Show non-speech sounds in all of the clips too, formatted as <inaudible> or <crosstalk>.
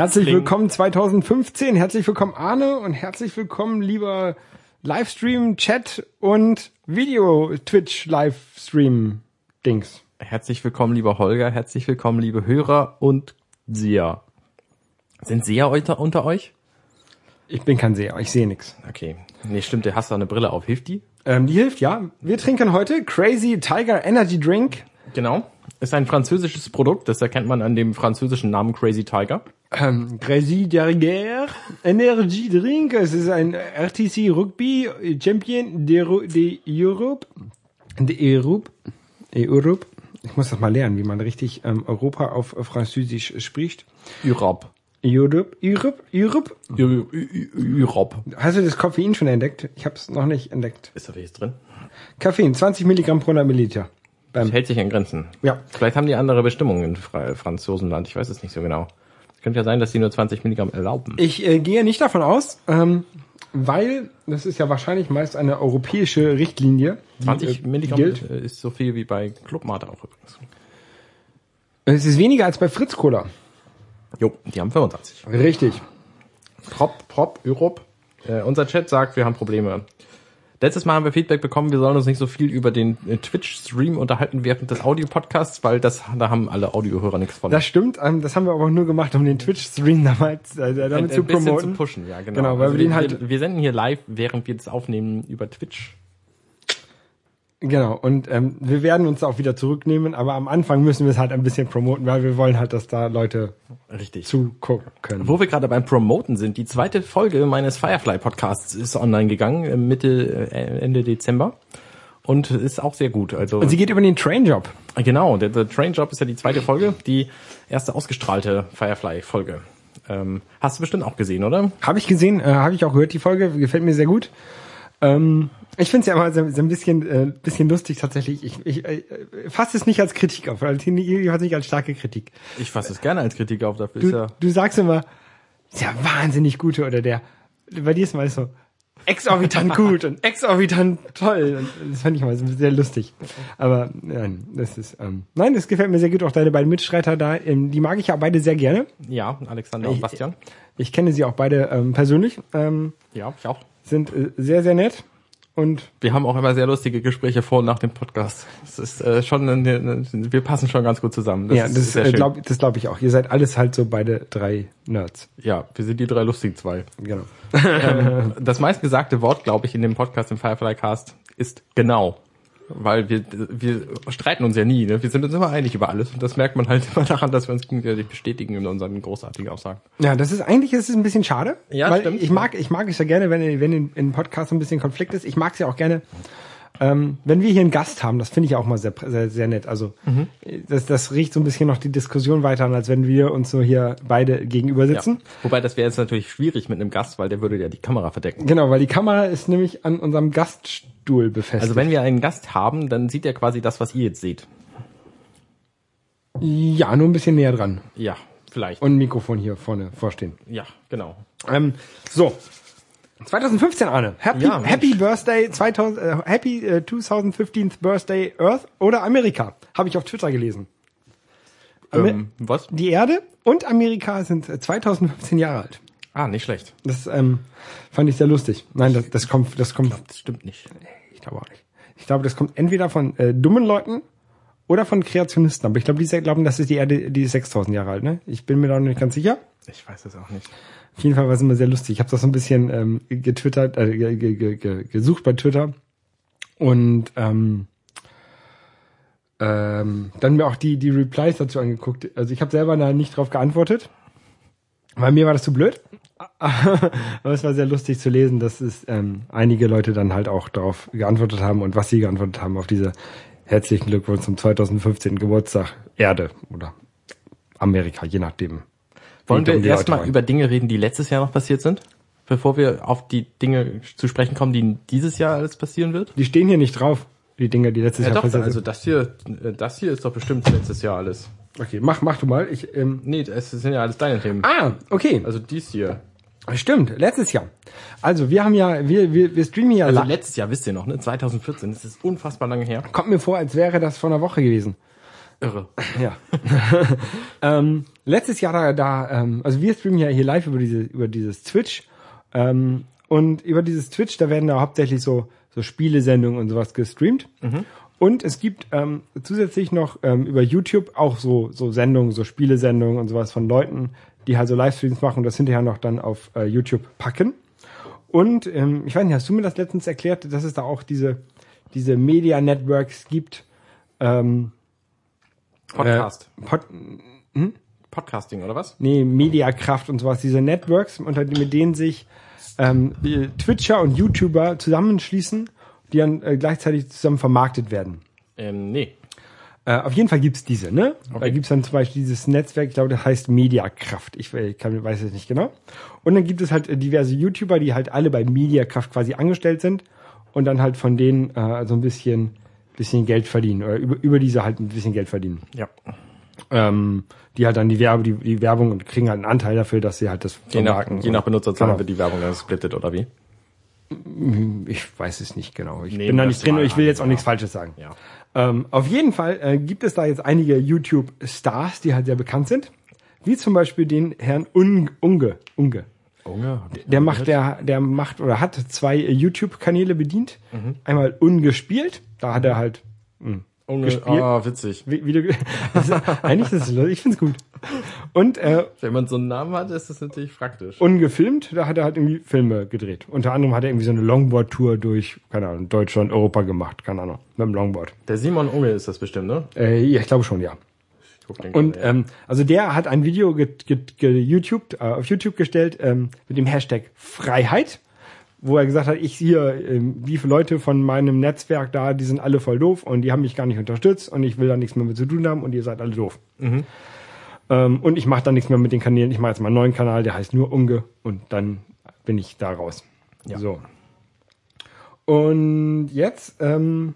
herzlich willkommen 2015, herzlich willkommen Arne und herzlich willkommen lieber Livestream, Chat und Video Twitch Livestream Dings. Herzlich willkommen, lieber Holger, herzlich willkommen, liebe Hörer und Seher. Sind Seher unter, unter euch? Ich bin kein Seher, ich sehe nix. Okay. Nee, stimmt, du hast da eine Brille auf. Hilft die? Ähm, die hilft, ja. Wir trinken heute Crazy Tiger Energy Drink. Genau. Ist ein französisches Produkt, das erkennt man an dem französischen Namen Crazy Tiger. Ähm, Crazy Tiger Energy Drink. Es ist ein RTC Rugby Champion de, de Europe. De Europe. Europe. Ich muss das mal lernen, wie man richtig ähm, Europa auf Französisch spricht. Europe. Europe, Europe, Europe. Europe. Hast du das Koffein schon entdeckt? Ich habe es noch nicht entdeckt. Ist da welches drin? Koffein, 20 Milligramm pro 100 Milliliter. Das Beim, hält sich in Grenzen. ja, Vielleicht haben die andere Bestimmungen in Fra Franzosenland. Ich weiß es nicht so genau. Es könnte ja sein, dass die nur 20 Milligramm erlauben. ich äh, gehe nicht davon aus, ähm, weil das ist ja wahrscheinlich meist eine europäische Richtlinie. die, 20 äh, Milligramm gilt. ist so viel wie bei Clubmate auch übrigens. Es ist weniger als bei Fritz Cola. Jo, die haben 25. Richtig. Prop, Prop, Europe. Äh, unser Chat sagt, wir haben Probleme. Letztes Mal haben wir Feedback bekommen, wir sollen uns nicht so viel über den äh, Twitch-Stream unterhalten während des Audio-Podcasts, weil das, da haben alle Audiohörer nichts von. Das stimmt. Ähm, das haben wir aber nur gemacht, um den Twitch-Stream damals äh, damit ein, zu ein bisschen promoten. zu pushen, ja, genau. Genau, weil also wir den halt- wir senden hier live, während wir das aufnehmen über Twitch. Genau. Und ähm, wir werden uns auch wieder zurücknehmen, aber am Anfang müssen wir es halt ein bisschen promoten, weil wir wollen halt, dass da Leute Richtig. zugucken können. Wo wir gerade beim Promoten sind, die zweite Folge meines Firefly-Podcasts ist online gegangen, äh, Mitte, äh, Ende Dezember. Und ist auch sehr gut. Also Und sie geht über den Trainjob. Genau, der, der Train Job ist ja die zweite Folge, die erste ausgestrahlte Firefly-Folge. Ähm, hast du bestimmt auch gesehen, oder? Habe ich gesehen, äh, habe ich auch gehört, die Folge, gefällt mir sehr gut. Ähm, ich finde es ja immer so, so ein bisschen, äh, bisschen lustig tatsächlich. Ich, ich äh, fasse es nicht als Kritik auf, also nicht als starke Kritik. Ich fasse es gerne als Kritik auf, dafür ist Du, ja. du sagst immer, ist ja wahnsinnig gute oder der, bei dir ist mal so exorbitant gut und exorbitant toll. Und das fand ich mal so sehr lustig. Aber nein, das ist, ähm, nein, das gefällt mir sehr gut. Auch deine beiden Mitstreiter da, ähm, die mag ich ja beide sehr gerne. Ja, Alexander und Bastian. Ich kenne sie auch beide ähm, persönlich, ähm, Ja, ich auch. Sind äh, sehr, sehr nett. Und Wir haben auch immer sehr lustige Gespräche vor und nach dem Podcast. Das ist äh, schon, eine, wir passen schon ganz gut zusammen. Das ja, ist das sehr äh, schön. glaub, das glaube ich auch. Ihr seid alles halt so beide drei Nerds. ja, wir sind die drei lustigen zwei. Genau. ähm, das meistgesagte Wort, glaube ich, in dem Podcast, im Firefly Cast, ist genau. Weil wir, wir streiten uns ja nie, ne? Wir sind uns immer einig über alles. Und das merkt man halt <laughs> immer daran, dass wir uns gegenseitig bestätigen in unseren großartigen Aussagen. Ja, das ist eigentlich ist es ein bisschen schade. Ja, weil stimmt. Ich mag, ich mag es ja gerne, wenn, wenn in, in Podcasts ein bisschen Konflikt ist. Ich mag es ja auch gerne, ähm, wenn wir hier einen Gast haben. Das finde ich auch mal sehr, sehr, sehr nett. Also Mhm. das, das riecht so ein bisschen noch die Diskussion weiter an, als wenn wir uns so hier beide gegenüber Ja. sitzen. Wobei das wäre jetzt natürlich schwierig mit einem Gast, weil der würde ja die Kamera verdecken. Genau, weil die Kamera ist nämlich an unserem Gaststuhl befestigt. Also wenn wir einen Gast haben, dann sieht er quasi das, was ihr jetzt seht. ja, nur ein bisschen näher dran. Ja, vielleicht. Und ein Mikrofon hier vorne vorstehen. ja, genau. Ähm, so. 2015, Arne. Happy, Ja. Happy Birthday 2000, äh, Happy äh, 2015th Birthday Earth oder Amerika. Habe ich auf Twitter gelesen. Amer- Ähm, was? Die Erde und Amerika sind äh, 2015 Jahre alt. Ah, nicht schlecht. Das ähm, fand ich sehr lustig. Nein, das, das kommt, das kommt, Das stimmt nicht. ich glaube auch nicht. Ich glaube, das kommt entweder von äh, dummen Leuten oder von Kreationisten. Aber ich glaube, die glauben, das ist die Erde, die ist 6000 Jahre alt. Ne? Ich bin mir da noch nicht ganz sicher. Ich weiß es auch nicht. Auf jeden Fall war es immer sehr lustig. Ich habe das so ein bisschen ähm, getwittert, äh, ge, ge, ge, ge, gesucht bei Twitter und ähm, ähm, dann mir auch die die Replies dazu angeguckt. Also ich habe selber da nicht drauf geantwortet, weil mir war das zu blöd. <laughs> Aber es war sehr lustig zu lesen, dass es ähm, einige Leute dann halt auch darauf geantwortet haben und was sie geantwortet haben auf diese herzlichen Glückwunsch zum 2015. Geburtstag Erde oder Amerika, je nachdem. Wollen wir erstmal über Dinge reden, die letztes Jahr noch passiert sind? Bevor wir auf die Dinge zu sprechen kommen, die dieses Jahr alles passieren wird? Die stehen hier nicht drauf, die Dinge, die letztes Ja, Jahr doch, passiert also sind. das hier, äh, das hier ist doch bestimmt letztes Jahr alles. Okay, mach, mach du mal. Ich, ähm, Nee, es sind ja alles deine Themen. ah, okay. Also dies hier. Stimmt, letztes Jahr. Also wir haben ja, wir, wir, wir streamen ja, Also letztes Jahr, wisst ihr noch, ne? 2014, das ist unfassbar lange her. kommt mir vor, als wäre das vor einer Woche gewesen. Irre. Ja. <laughs> ähm, letztes Jahr da, da ähm, also wir streamen ja hier live über diese über dieses Twitch ähm, und über dieses Twitch da werden da hauptsächlich so so Spielesendungen und sowas gestreamt. Und es gibt ähm, zusätzlich noch ähm, über YouTube auch so so Sendungen, so Spielesendungen und sowas von Leuten, die halt so Livestreams machen und das hinterher noch dann auf äh, YouTube packen. Und ähm, ich weiß nicht, hast du mir das letztens erklärt, dass es da auch diese diese Media Networks gibt? Ähm, Podcast. äh, Pod, Podcasting, oder was? nee, Mediakraft und sowas, diese Networks, unter mit denen sich ähm, Twitcher und YouTuber zusammenschließen, die dann äh, gleichzeitig zusammen vermarktet werden. Ähm, nee. Äh, auf jeden Fall gibt's diese, ne? Da gibt's dann zum Beispiel dieses Netzwerk, ich glaube, das heißt Mediakraft. Ich, äh, kann, weiß es nicht genau. Und dann gibt es halt äh, diverse YouTuber, die halt alle bei Mediakraft quasi angestellt sind und dann halt von denen äh, so ein bisschen, bisschen Geld verdienen oder über, über diese halt ein bisschen Geld verdienen. Ja. Ähm, die halt dann die, Werbe, die, die Werbung und kriegen halt einen Anteil dafür, dass sie halt das Je nach, je nach Benutzerzahlen Genau. wird die Werbung dann gesplittet, oder wie? Ich weiß es nicht genau. Ich Nehmen bin da nicht drin und ich will jetzt auch ja. nichts Falsches sagen. Ja. Ähm, auf jeden Fall äh, gibt es da jetzt einige YouTube-Stars, die halt sehr bekannt sind. Wie zum Beispiel den Herrn Un Unge. Unge. Unge? Der macht, der, der macht oder hat zwei YouTube-Kanäle bedient. Mhm. Einmal Ungespielt, da hat er halt mh, Unge, gespielt. ah, witzig. Wie, wie du, <laughs> ist, eigentlich ist es lustig, ich find's gut. Und äh, Wenn man so einen Namen hat, ist das natürlich praktisch. ungefilmt, da hat er halt irgendwie Filme gedreht. Unter anderem hat er irgendwie so eine Longboard-Tour durch, keine Ahnung, Deutschland, Europa gemacht, keine Ahnung, mit dem Longboard. Der Simon Unge ist das bestimmt, ne? Äh, ja, ich glaube schon, ja. Und gerade, ja. ähm, also der hat ein Video ge ge ge YouTube, äh, auf YouTube gestellt ähm, mit dem Hashtag Freiheit, wo er gesagt hat, ich hier, ähm, wie viele Leute von meinem Netzwerk da, die sind alle voll doof und die haben mich gar nicht unterstützt und ich will da nichts mehr mit zu tun haben und ihr seid alle doof. Ähm, und ich mache da nichts mehr mit den Kanälen. Ich mache jetzt mal einen neuen Kanal, der heißt nur Unge und dann bin ich da raus. Ja. So. Und jetzt, ähm,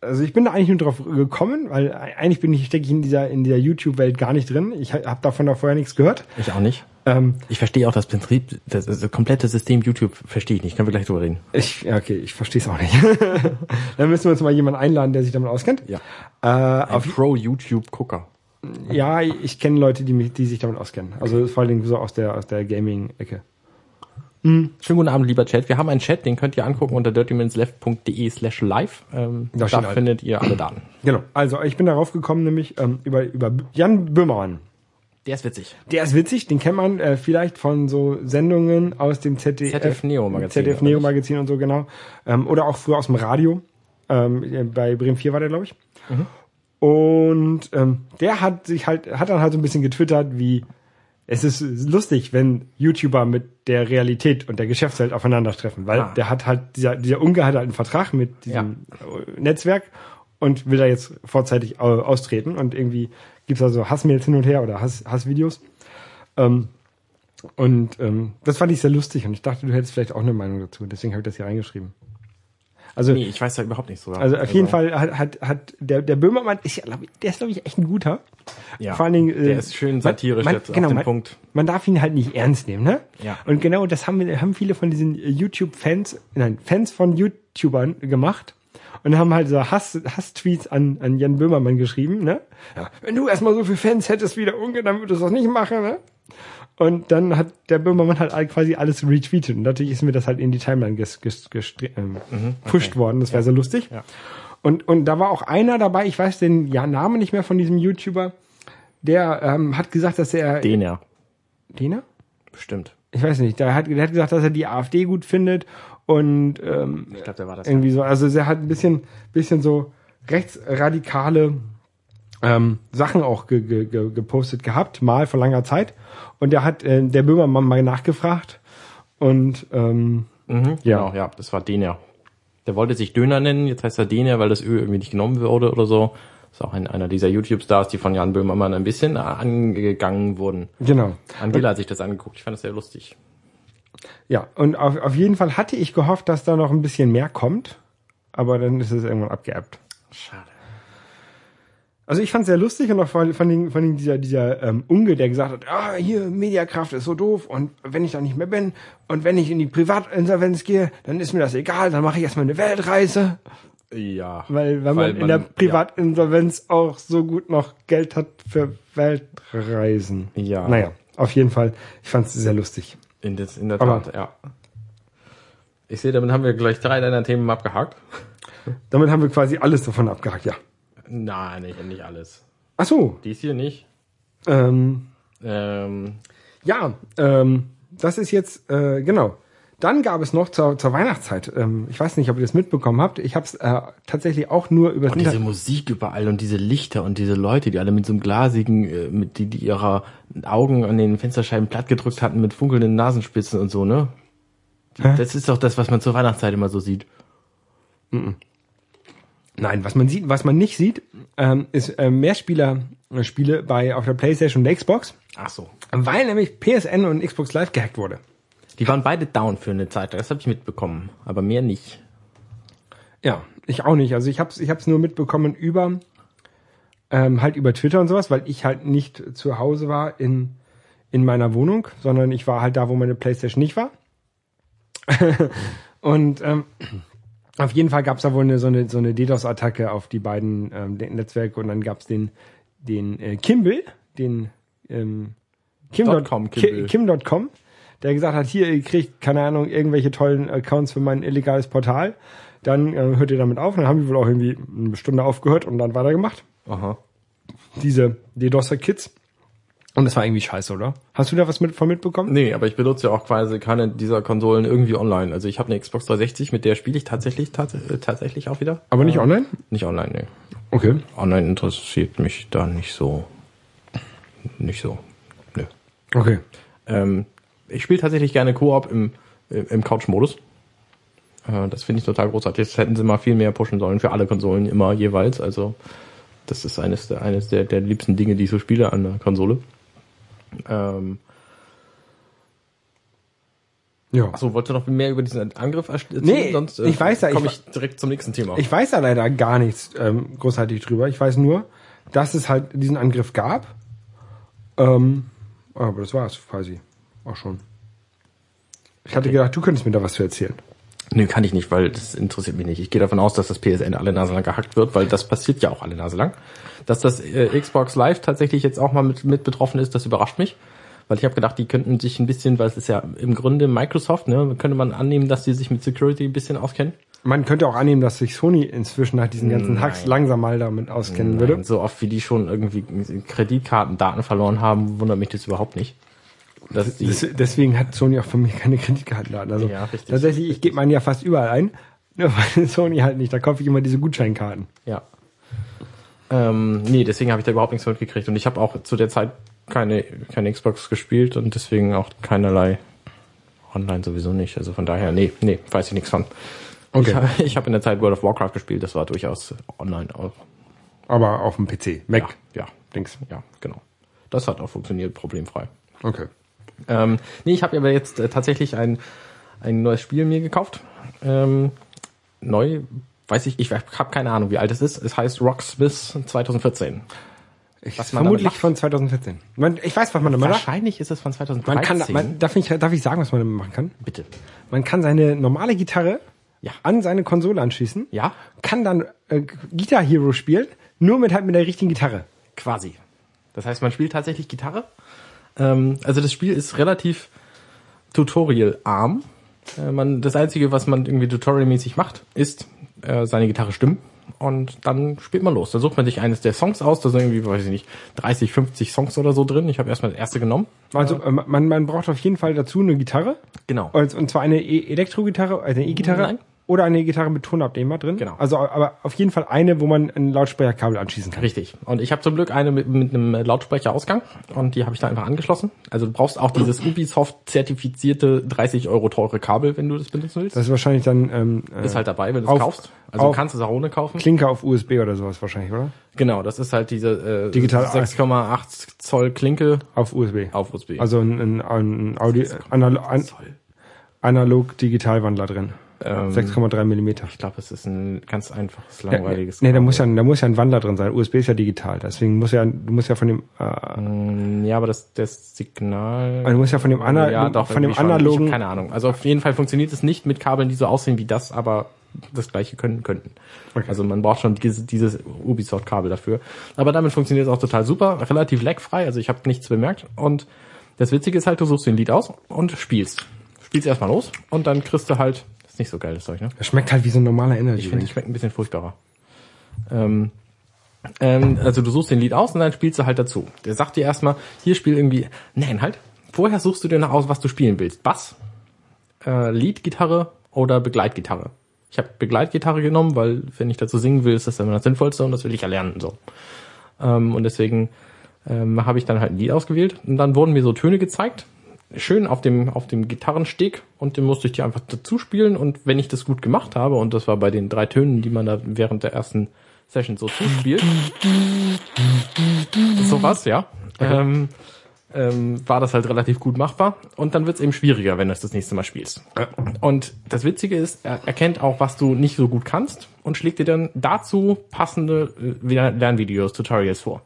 also ich bin da eigentlich nur drauf gekommen, weil eigentlich bin ich stecke ich in dieser in dieser YouTube-Welt gar nicht drin. Ich habe davon da vorher nichts gehört. Ich auch nicht. Ähm, Ich verstehe auch das Prinzip, das, das komplette System YouTube verstehe ich nicht. Können wir gleich drüber reden. ich, ja, okay, ich verstehe es auch nicht. <laughs> Dann müssen wir uns mal jemanden einladen, der sich damit auskennt. Ja. Äh, Ein Pro-YouTube-Gucker. ja, ich kenne Leute, die mich, die sich damit auskennen. Also vor allen Dingen so aus der aus der Gaming-Ecke. Schönen guten Abend, lieber Chat. Wir haben einen Chat, den könnt ihr angucken unter dirtyminsleft.de slash live. Ähm, Da da findet ihr alle Daten. Genau. Also ich bin darauf gekommen, nämlich ähm, über über Jan Böhmermann. Der ist witzig. Der ist witzig, den kennt man äh, vielleicht von so Sendungen aus dem ZDF, ZDF Neo Magazin, ZDF Neo? Magazin und so, genau. Ähm, oder auch früher aus dem Radio. Ähm, bei Bremen 4 war der, glaube ich. Mhm. Und ähm, der hat sich halt, hat dann halt so ein bisschen getwittert, wie es ist lustig, wenn YouTuber mit der Realität und der Geschäftswelt aufeinandertreffen, weil Ah. der hat halt, dieser, dieser Unge hat halt einen Vertrag mit diesem äh, Netzwerk und will da jetzt vorzeitig au- austreten und irgendwie gibt's da so Hassmails hin und her oder Hass, Hassvideos. Ähm, und ähm, das fand ich sehr lustig und ich dachte, du hättest vielleicht auch eine Meinung dazu. Deswegen habe ich das hier reingeschrieben. Also, Nee, ich weiß da überhaupt nicht so. also auf jeden Fall hat, hat, hat der, der Böhmermann, ist ja, der ist glaube ich echt ein guter. Ja. Vor allen Dingen, äh, Der ist schön satirisch man, jetzt auf genau, den man, Punkt. Man darf ihn halt nicht ernst nehmen, ne? Ja. Und genau das haben wir, haben viele von diesen YouTube-Fans, nein, Fans von YouTubern gemacht und haben halt so Hass, Hass-Tweets an, an Jan Böhmermann geschrieben, ne? Ja, wenn du erstmal so viele Fans hättest wie der Unge, dann würdest du das nicht machen, ne? Und dann hat der Böhmermann halt quasi alles retweetet. Und natürlich ist mir das halt in die Timeline ges, ges, gestre- ähm, pusht worden. Das wäre sehr lustig. Ja. Und, und da war auch einer dabei, ich weiß den ja, Namen nicht mehr von diesem YouTuber, der ähm, hat gesagt, dass er... Den ja. Dena? Bestimmt. Ich weiß nicht. Der hat, der hat gesagt, dass er die AfD gut findet und ähm, Ich glaube, der war das. irgendwie so. Also er hat ein bisschen, bisschen so rechtsradikale ähm, Sachen auch ge, ge, ge, gepostet gehabt, mal vor langer Zeit. Und der hat äh, der Böhmermann mal nachgefragt und ähm, Mhm, Ja. Genau, ja, das war den ja. Der wollte sich Döner nennen, jetzt heißt er den ja, weil das Ö irgendwie nicht genommen wurde oder so. Ist auch ein, einer dieser YouTube-Stars, die von Jan Böhmermann ein bisschen angegangen wurden. genau. Angela hat sich das angeguckt, ich fand das sehr lustig. Ja, und auf, auf jeden Fall hatte ich gehofft, dass da noch ein bisschen mehr kommt, aber dann ist es irgendwann abgeerbt. Schade. Also ich fand es sehr lustig und auch vor, vor allem, vor allem dieser, dieser ähm, Unge, der gesagt hat, ah, hier, Mediakraft ist so doof und wenn ich da nicht mehr bin und wenn ich in die Privatinsolvenz gehe, dann ist mir das egal, dann mache ich erstmal eine Weltreise. Ja. Weil, weil, Weil man in der Privatinsolvenz auch so gut noch Geld hat für Weltreisen. Ja. Naja, auf jeden Fall. Ich fand es sehr lustig. In, des, in der Aber- Tat, ja. Ich sehe, damit haben wir gleich drei deiner Themen abgehakt. Damit haben wir quasi alles davon abgehakt, ja. Nein, nicht, nicht alles. Ach so, Dies hier nicht. ähm, Ähm, ja, ähm, das ist jetzt, äh, genau. Dann gab es noch zur, zur Weihnachtszeit, ähm, ich weiß nicht, ob ihr das mitbekommen habt, ich habe es äh, tatsächlich auch nur über und diese Musik überall und diese Lichter und diese Leute, die alle mit so einem glasigen, äh, mit die, die ihre Augen an den Fensterscheiben platt gedrückt hatten mit funkelnden Nasenspitzen und so, ne? Hä? das ist doch das, was man zur Weihnachtszeit immer so sieht. Nein, was man sieht, was man nicht sieht, ähm, ist äh, Mehrspieler-Spiele bei auf der PlayStation und Xbox, Ach so. weil nämlich PSN und Xbox Live gehackt wurde. Die waren beide down für eine Zeit, das habe ich mitbekommen, aber mehr nicht. Ja, ich auch nicht. Also ich habe es ich hab's nur mitbekommen über ähm, halt über Twitter und sowas, weil ich halt nicht zu Hause war in in meiner Wohnung, sondern ich war halt da, wo meine PlayStation nicht war. <laughs> und ähm, auf jeden Fall gab es da wohl eine, so eine so eine DDoS-Attacke auf die beiden ähm, Netzwerke und dann gab es den den äh, Kimball, den ähm, Kim Dot dot- com Ki- Kimball. Kim.com, der gesagt hat, hier, ihr kriegt, keine Ahnung, irgendwelche tollen Accounts für mein illegales Portal. Dann äh, hört ihr damit auf. Und dann haben die wohl auch irgendwie eine Stunde aufgehört und dann weitergemacht. Aha. Diese DDoSer-Kids. Und das war irgendwie scheiße, oder? Hast du da was mit, von mitbekommen? Nee, aber ich benutze ja auch quasi keine dieser Konsolen irgendwie online. Also ich habe eine Xbox 360, mit der spiele ich tatsächlich tats äh, tatsächlich auch wieder. Aber nicht online? Nicht online, nee. Okay. Online interessiert mich da nicht so. Nicht so. Nö. Okay. Ähm, ich spiele tatsächlich gerne Koop im, im Couch-Modus. Äh, das finde ich total großartig. Das hätten sie mal viel mehr pushen sollen für alle Konsolen immer jeweils. Also das ist eines der, eines der, der liebsten Dinge, die ich so spiele an der Konsole. Ähm, Ja. achso, wolltest du noch mehr über diesen Angriff erzählen? Nee, ich weiß ja, komme ich ich, direkt zum nächsten Thema. Ich weiß da leider gar nichts ähm, großartig drüber. Ich weiß nur, dass es halt diesen Angriff gab. Ähm, aber das war es quasi auch schon. Ich hatte gedacht, du könntest mir da was zu erzählen. Nö, kann ich nicht, weil das interessiert mich nicht. Ich gehe davon aus, dass das PSN alle Nase lang gehackt wird, weil das passiert ja auch alle Nase lang. Dass das äh, Xbox Live tatsächlich jetzt auch mal mit, mit betroffen ist, das überrascht mich. Weil ich habe gedacht, die könnten sich ein bisschen, weil es ist ja im Grunde Microsoft, ne, könnte man annehmen, dass die sich mit Security ein bisschen auskennen. Man könnte auch annehmen, dass sich Sony inzwischen nach diesen ganzen Hacks Nein. langsam mal damit auskennen würde. Nein, so oft wie die schon irgendwie Kreditkartendaten verloren haben, wundert mich das überhaupt nicht. Dass die, Des, deswegen hat Sony auch von mir keine Kreditkartendaten. Also Ja, richtig. tatsächlich, ich gebe meine ja fast überall ein. Nur weil <laughs> Sony halt nicht. Da kaufe ich immer diese Gutscheinkarten. Ja. Ähm, nee, deswegen habe ich da überhaupt nichts mitgekriegt. Und ich habe auch zu der Zeit keine, keine Xbox gespielt und deswegen auch keinerlei online sowieso nicht. Also von daher, nee, nee, weiß ich nichts von. Okay. Ich, ha- <laughs> ich habe in der Zeit World of Warcraft gespielt, das war durchaus online auch. Aber auf dem PC. Mac. Ja, ja, Dings. ja, genau. Das hat auch funktioniert, problemfrei. Okay. Ähm, nee, ich habe aber jetzt äh, tatsächlich ein, ein neues Spiel mir gekauft. Ähm, neu, weiß ich, ich habe keine Ahnung, wie alt es ist. Es heißt Rocksmith 2014. Ich, Was vermutlich von 2014. Man, ich weiß, was man damit macht. Wahrscheinlich ist es von 2013. Man kann, man, darf, ich, darf ich sagen, was man damit machen kann? Bitte. Man kann seine normale Gitarre Ja. an seine Konsole anschließen. Ja, Kann dann äh, Guitar Hero spielen, nur mit halt mit der richtigen Gitarre. quasi. Das heißt, man spielt tatsächlich Gitarre. Ähm, also das Spiel ist relativ tutorial-arm. Äh, man, das Einzige, was man irgendwie tutorialmäßig macht, ist äh, seine Gitarre stimmen. Und dann spielt man los. Da sucht man sich eines der Songs aus. Da sind irgendwie, weiß ich nicht, 30, 50 Songs oder so drin. Ich habe erstmal das erste genommen. Also äh, man, man braucht auf jeden Fall dazu eine Gitarre. Genau. Und, und zwar eine e Elektro-Gitarre, also eine E-Gitarre. Nein. Oder eine Gitarre mit Tonabnehmer drin. Genau. Also aber auf jeden Fall eine, wo man ein Lautsprecherkabel anschließen kann. Richtig. Und ich habe zum Glück eine mit, mit einem Lautsprecherausgang und die habe ich da einfach angeschlossen. Also du brauchst auch dieses Ubisoft-zertifizierte 30 Euro teure Kabel, wenn du das benutzen willst. Das ist wahrscheinlich dann ähm, äh, ist halt dabei, wenn du es auf- kaufst. Also du kannst es auch ohne kaufen. Klinke auf USB oder sowas wahrscheinlich, oder? Genau, das ist halt diese äh, Digital- 6,8 Zoll Klinke Auf USB. auf USB. Also ein, ein, ein Audio, Anal an, Zoll. analog Digitalwandler drin. Ähm, 6,3 Millimeter. Ich glaube, es ist ein ganz einfaches, Ja, langweiliges. nee, da muss ja, da muss ja ein Wandler drin sein. USB ist ja digital. Deswegen muss ja, du musst ja von dem, äh, Mm, Ja, aber das, das Signal. du musst ja von dem, ana ja, doch, von dem. Ich analogen, hab keine Ahnung. Also auf jeden Fall funktioniert es nicht mit Kabeln, die so aussehen wie das, aber das gleiche können könnten. Okay. Also man braucht schon dieses, dieses Ubisoft-Kabel dafür. Aber damit funktioniert es auch total super, relativ lagfrei, also ich habe nichts bemerkt. Und das Witzige ist halt, du suchst den Lied aus und spielst. Spielst erstmal los und dann kriegst du halt, nicht so geil, das Zeug, ne? Das schmeckt halt wie so ein normaler Energy Ich finde, schmeckt ein bisschen furchtbarer. Ähm, ähm, also du suchst den Lied aus und dann spielst du halt dazu. Der sagt dir erstmal, hier spiel irgendwie, nein, halt. Vorher suchst du dir noch aus, was du spielen willst. Bass, äh, Leadgitarre oder Begleitgitarre. Ich habe Begleitgitarre genommen, weil wenn ich dazu singen will, ist das immer das Sinnvollste und das will ich ja lernen. So. Ähm, und deswegen ähm, habe ich dann halt ein Lied ausgewählt und dann wurden mir so Töne gezeigt. Schön auf dem, auf dem Gitarrensteg und den musste ich dir einfach dazu spielen. Und wenn ich das gut gemacht habe und das war bei den drei Tönen, die man da während der ersten Session so zuspielt, sowas, ja, ähm, ähm, war das halt relativ gut machbar. Und dann wird es eben schwieriger, wenn du es das nächste Mal spielst. Und das Witzige ist, er erkennt auch, was du nicht so gut kannst und schlägt dir dann dazu passende äh, Lernvideos, Tutorials vor.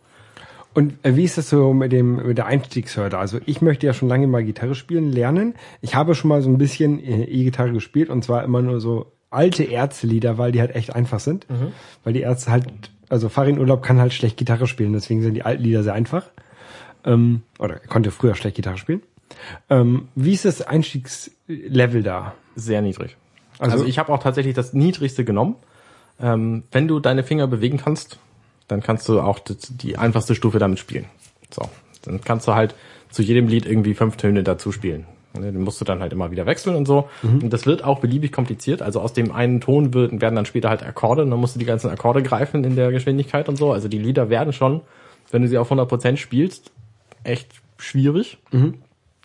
Und äh, wie ist das so mit dem mit der Einstiegshürde? Also ich möchte ja schon lange mal Gitarre spielen lernen. Ich habe schon mal so ein bisschen äh, E-Gitarre gespielt und zwar immer nur so alte Ärzte-Lieder, weil die halt echt einfach sind. Weil die Ärzte halt, also Farin Urlaub kann halt schlecht Gitarre spielen, deswegen sind die alten Lieder sehr einfach. Ähm, oder er konnte früher schlecht Gitarre spielen. Ähm, wie ist das Einstiegslevel da? Sehr niedrig. Also- Also, ich habe auch tatsächlich das niedrigste genommen. Ähm, wenn du deine Finger bewegen kannst, dann kannst du auch die, einfachste Stufe damit spielen. So, dann kannst du halt zu jedem Lied irgendwie fünf Töne dazu spielen. Ne, Den musst du dann halt immer wieder wechseln und so. Und das wird auch beliebig kompliziert. Also aus dem einen Ton wird, werden dann später halt Akkorde und dann musst du die ganzen Akkorde greifen in der Geschwindigkeit und so. Also die Lieder werden schon, wenn du sie auf 100% spielst, echt schwierig.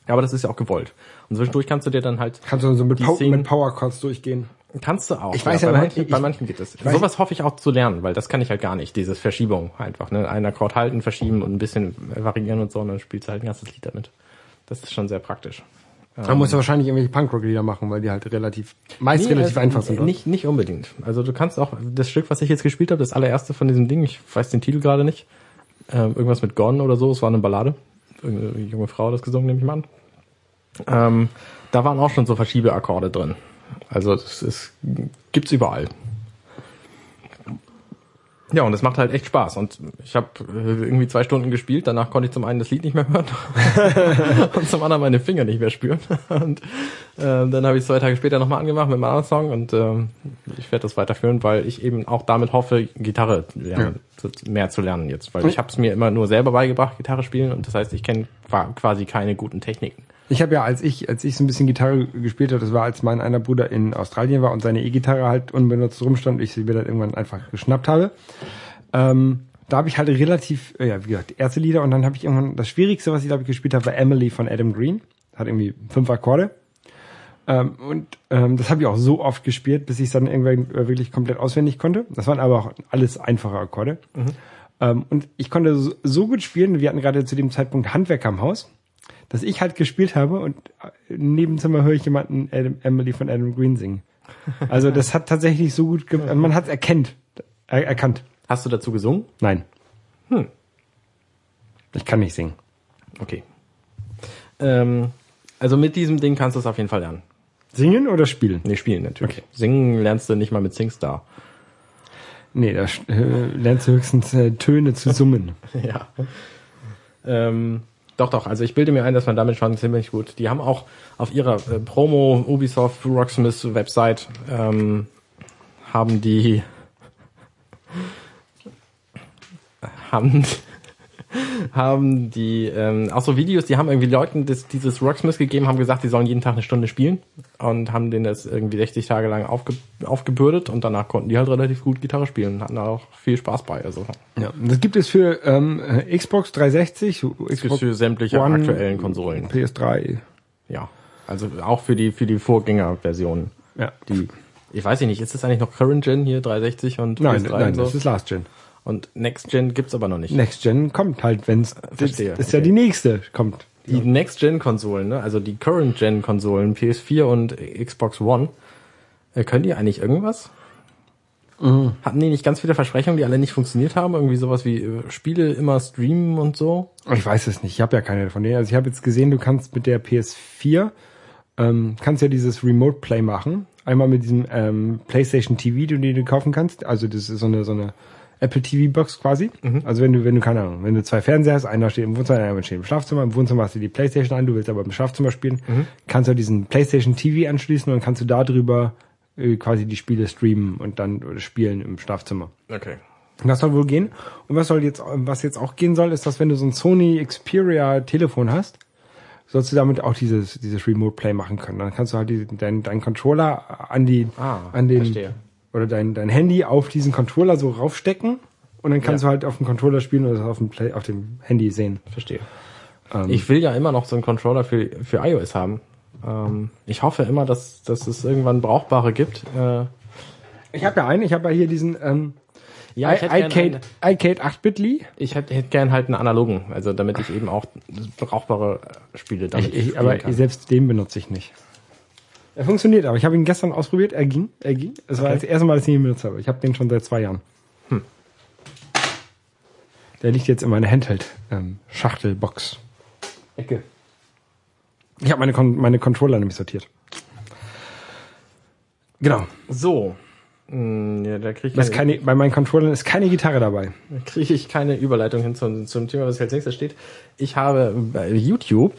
Aber das ist ja auch gewollt. Und zwischendurch kannst du dir dann halt Kannst du so mit, singen- mit Power Chords durchgehen? Kannst du auch. Ich weiß bei, aber- manchen, ich- bei manchen geht es. weiß- Sowas hoffe ich auch zu lernen, weil das kann ich halt gar nicht. Dieses Verschiebung einfach. Ne? Einen Akkord halten, verschieben und ein bisschen variieren und so, und dann spielst du halt ein ganzes Lied damit. Das ist schon sehr praktisch. Da musst du wahrscheinlich irgendwelche Punkrock-Lieder machen, weil die halt relativ, meist Nee, relativ also, einfach sind. Nicht, nicht unbedingt. Also du kannst auch, das Stück, was ich jetzt gespielt habe, das allererste von diesem Ding, ich weiß den Titel gerade nicht, ähm, irgendwas mit Gone oder so, es war eine Ballade. Irgendeine junge Frau hat das gesungen, nehme ich mal an. Ähm, da waren auch schon so Verschiebeakkorde drin. Also das ist, gibt's überall. Ja, und es macht halt echt Spaß. Und ich habe irgendwie zwei Stunden gespielt, danach konnte ich zum einen das Lied nicht mehr hören <laughs> und zum anderen meine Finger nicht mehr spüren. <laughs> Und äh, dann habe ich zwei Tage später nochmal angemacht mit einem anderen Song und ähm, ich werde das weiterführen, weil ich eben auch damit hoffe, Gitarre lernen, zu, mehr zu lernen jetzt. Weil ich habe es mir immer nur selber beigebracht, Gitarre spielen und das heißt, ich kenne quasi keine guten Techniken. Ich habe ja, als ich, als ich so ein bisschen Gitarre gespielt habe, das war, als mein einer Bruder in Australien war und seine E-Gitarre halt unbenutzt rumstand und ich sie mir dann irgendwann einfach geschnappt habe. Ähm, da habe ich halt relativ, äh, ja, wie gesagt, erste Lieder und dann habe ich irgendwann, das Schwierigste, was ich glaube ich gespielt habe, war Emily von Adam Green. Hat irgendwie fünf Akkorde. Ähm, und ähm, das habe ich auch so oft gespielt, bis ich es dann irgendwann äh, wirklich komplett auswendig konnte. Das waren aber auch alles einfache Akkorde. Ähm, und ich konnte so, so gut spielen, wir hatten gerade zu dem Zeitpunkt Handwerker im Haus, dass ich halt gespielt habe und im Nebenzimmer höre ich jemanden Adam, Emily von Adam Green singen. Also <laughs> das hat tatsächlich so gut, ge man hat es erkennt, er, erkannt. Hast du dazu gesungen? Nein. Hm. Ich kann nicht singen. Okay. Ähm, also mit diesem Ding kannst du es auf jeden Fall lernen. Singen oder spielen? Nee, spielen natürlich. Okay. Singen lernst du nicht mal mit SingStar. Nee, da äh, lernst du höchstens äh, Töne zu summen. <laughs> ja. Ähm, doch, doch. Also ich bilde mir ein, dass man damit schon ziemlich gut. Die haben auch auf ihrer äh, Promo Ubisoft Rocksmith Website ähm, haben die <laughs> haben haben die ähm, auch so Videos, die haben irgendwie Leuten das, dieses Rocksmith gegeben, haben gesagt, die sollen jeden Tag eine Stunde spielen und haben denen das irgendwie 60 Tage lang aufge, aufgebürdet und danach konnten die halt relativ gut Gitarre spielen und hatten da auch viel Spaß bei. Also Ja, das gibt es für ähm, äh, Xbox 360, das Xbox ist für sämtliche One, aktuellen Konsolen. PS3. Ja, also auch für die für die Vorgängerversionen. Ja. Die, ich weiß nicht, ist das eigentlich noch Current Gen hier 360 und Nein, PS3 nein, und so? das ist Last Gen. und Next Gen gibt's aber noch nicht. Next Gen kommt halt, wenn's das verstehe, ist ja okay. die nächste kommt. Die Next Gen Konsolen, ne? also die Current Gen Konsolen, PS4 und Xbox One, äh, können die eigentlich irgendwas? Mhm. Hatten die nicht ganz viele Versprechungen, die alle nicht funktioniert haben? Irgendwie sowas wie äh, Spiele immer streamen und so? Ich weiß es nicht, ich habe ja keine von denen. Also ich habe jetzt gesehen, du kannst mit der PS4 ähm, kannst ja dieses Remote Play machen. Einmal mit diesem ähm, PlayStation TV, den du dir kaufen kannst. Also das ist so eine so eine Apple TV Box quasi. Also wenn du wenn du keine Ahnung, wenn du zwei Fernseher hast, einer steht im Wohnzimmer, einer steht im Schlafzimmer. Im Wohnzimmer hast du die PlayStation an, du willst aber im Schlafzimmer spielen, kannst du diesen PlayStation TV anschließen und kannst du darüber äh, quasi die Spiele streamen und dann oder spielen im Schlafzimmer. Okay. Und Das soll wohl gehen. Und was soll jetzt, was jetzt auch gehen soll, ist, dass wenn du so ein Sony Xperia Telefon hast, sollst du damit auch dieses, dieses Remote Play machen können. Dann kannst du halt die, dein, dein Controller an die, Ah, an den, verstehe. Oder dein, dein Handy auf diesen Controller so raufstecken. Und dann kannst Ja. du halt auf dem Controller spielen oder auf dem Play, auf dem Handy sehen. Verstehe. Ähm, Ich will ja immer noch so einen Controller für, für iOS haben. Ähm, ich hoffe immer, dass, dass es irgendwann brauchbare gibt. Äh, ich habe ja einen, ich habe ja hier diesen, ähm, ja, ich iCade, einen- iCade 8-Bit-Lee. ich hätte, hätte gern halt einen analogen, also damit ich eben auch brauchbare Spiele damit Ich, spielen aber selbst den benutze ich nicht. Er funktioniert, aber ich habe ihn gestern ausprobiert. Er ging, er ging. Es war Okay. das erste Mal, dass ich ihn benutzt habe. Ich habe den schon seit zwei Jahren. Hm. Der liegt jetzt in meiner Handheld-Schachtelbox. Ecke. Ich habe meine, Kon meine Controller nämlich sortiert. Genau. So. Hm, Ja, da kriege Da ist ich, keine, bei meinen Controllern ist keine Gitarre dabei. krieg ich keine Überleitung hin zum, zum Thema, was als nächstes steht. Ich habe bei YouTube,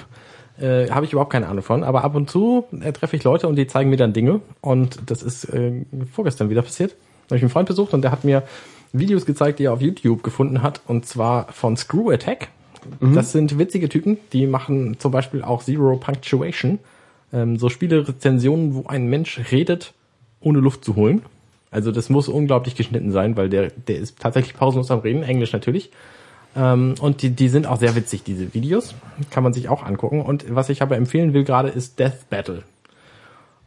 äh, habe ich überhaupt keine Ahnung von, aber ab und zu äh, treffe ich Leute und die zeigen mir dann Dinge. Und das ist äh, vorgestern wieder passiert. Da habe ich einen Freund besucht und der hat mir Videos gezeigt, die er auf YouTube gefunden hat. Und zwar von Screw Attack. Das sind witzige Typen, die machen zum Beispiel auch Zero Punctuation. Ähm, so Spielerezensionen, wo ein Mensch redet, ohne Luft zu holen. Also das muss unglaublich geschnitten sein, weil der, der ist tatsächlich pausenlos am Reden, Englisch natürlich. Ähm, und die, die sind auch sehr witzig, diese Videos. Kann man sich auch angucken. Und was ich aber empfehlen will gerade ist Death Battle.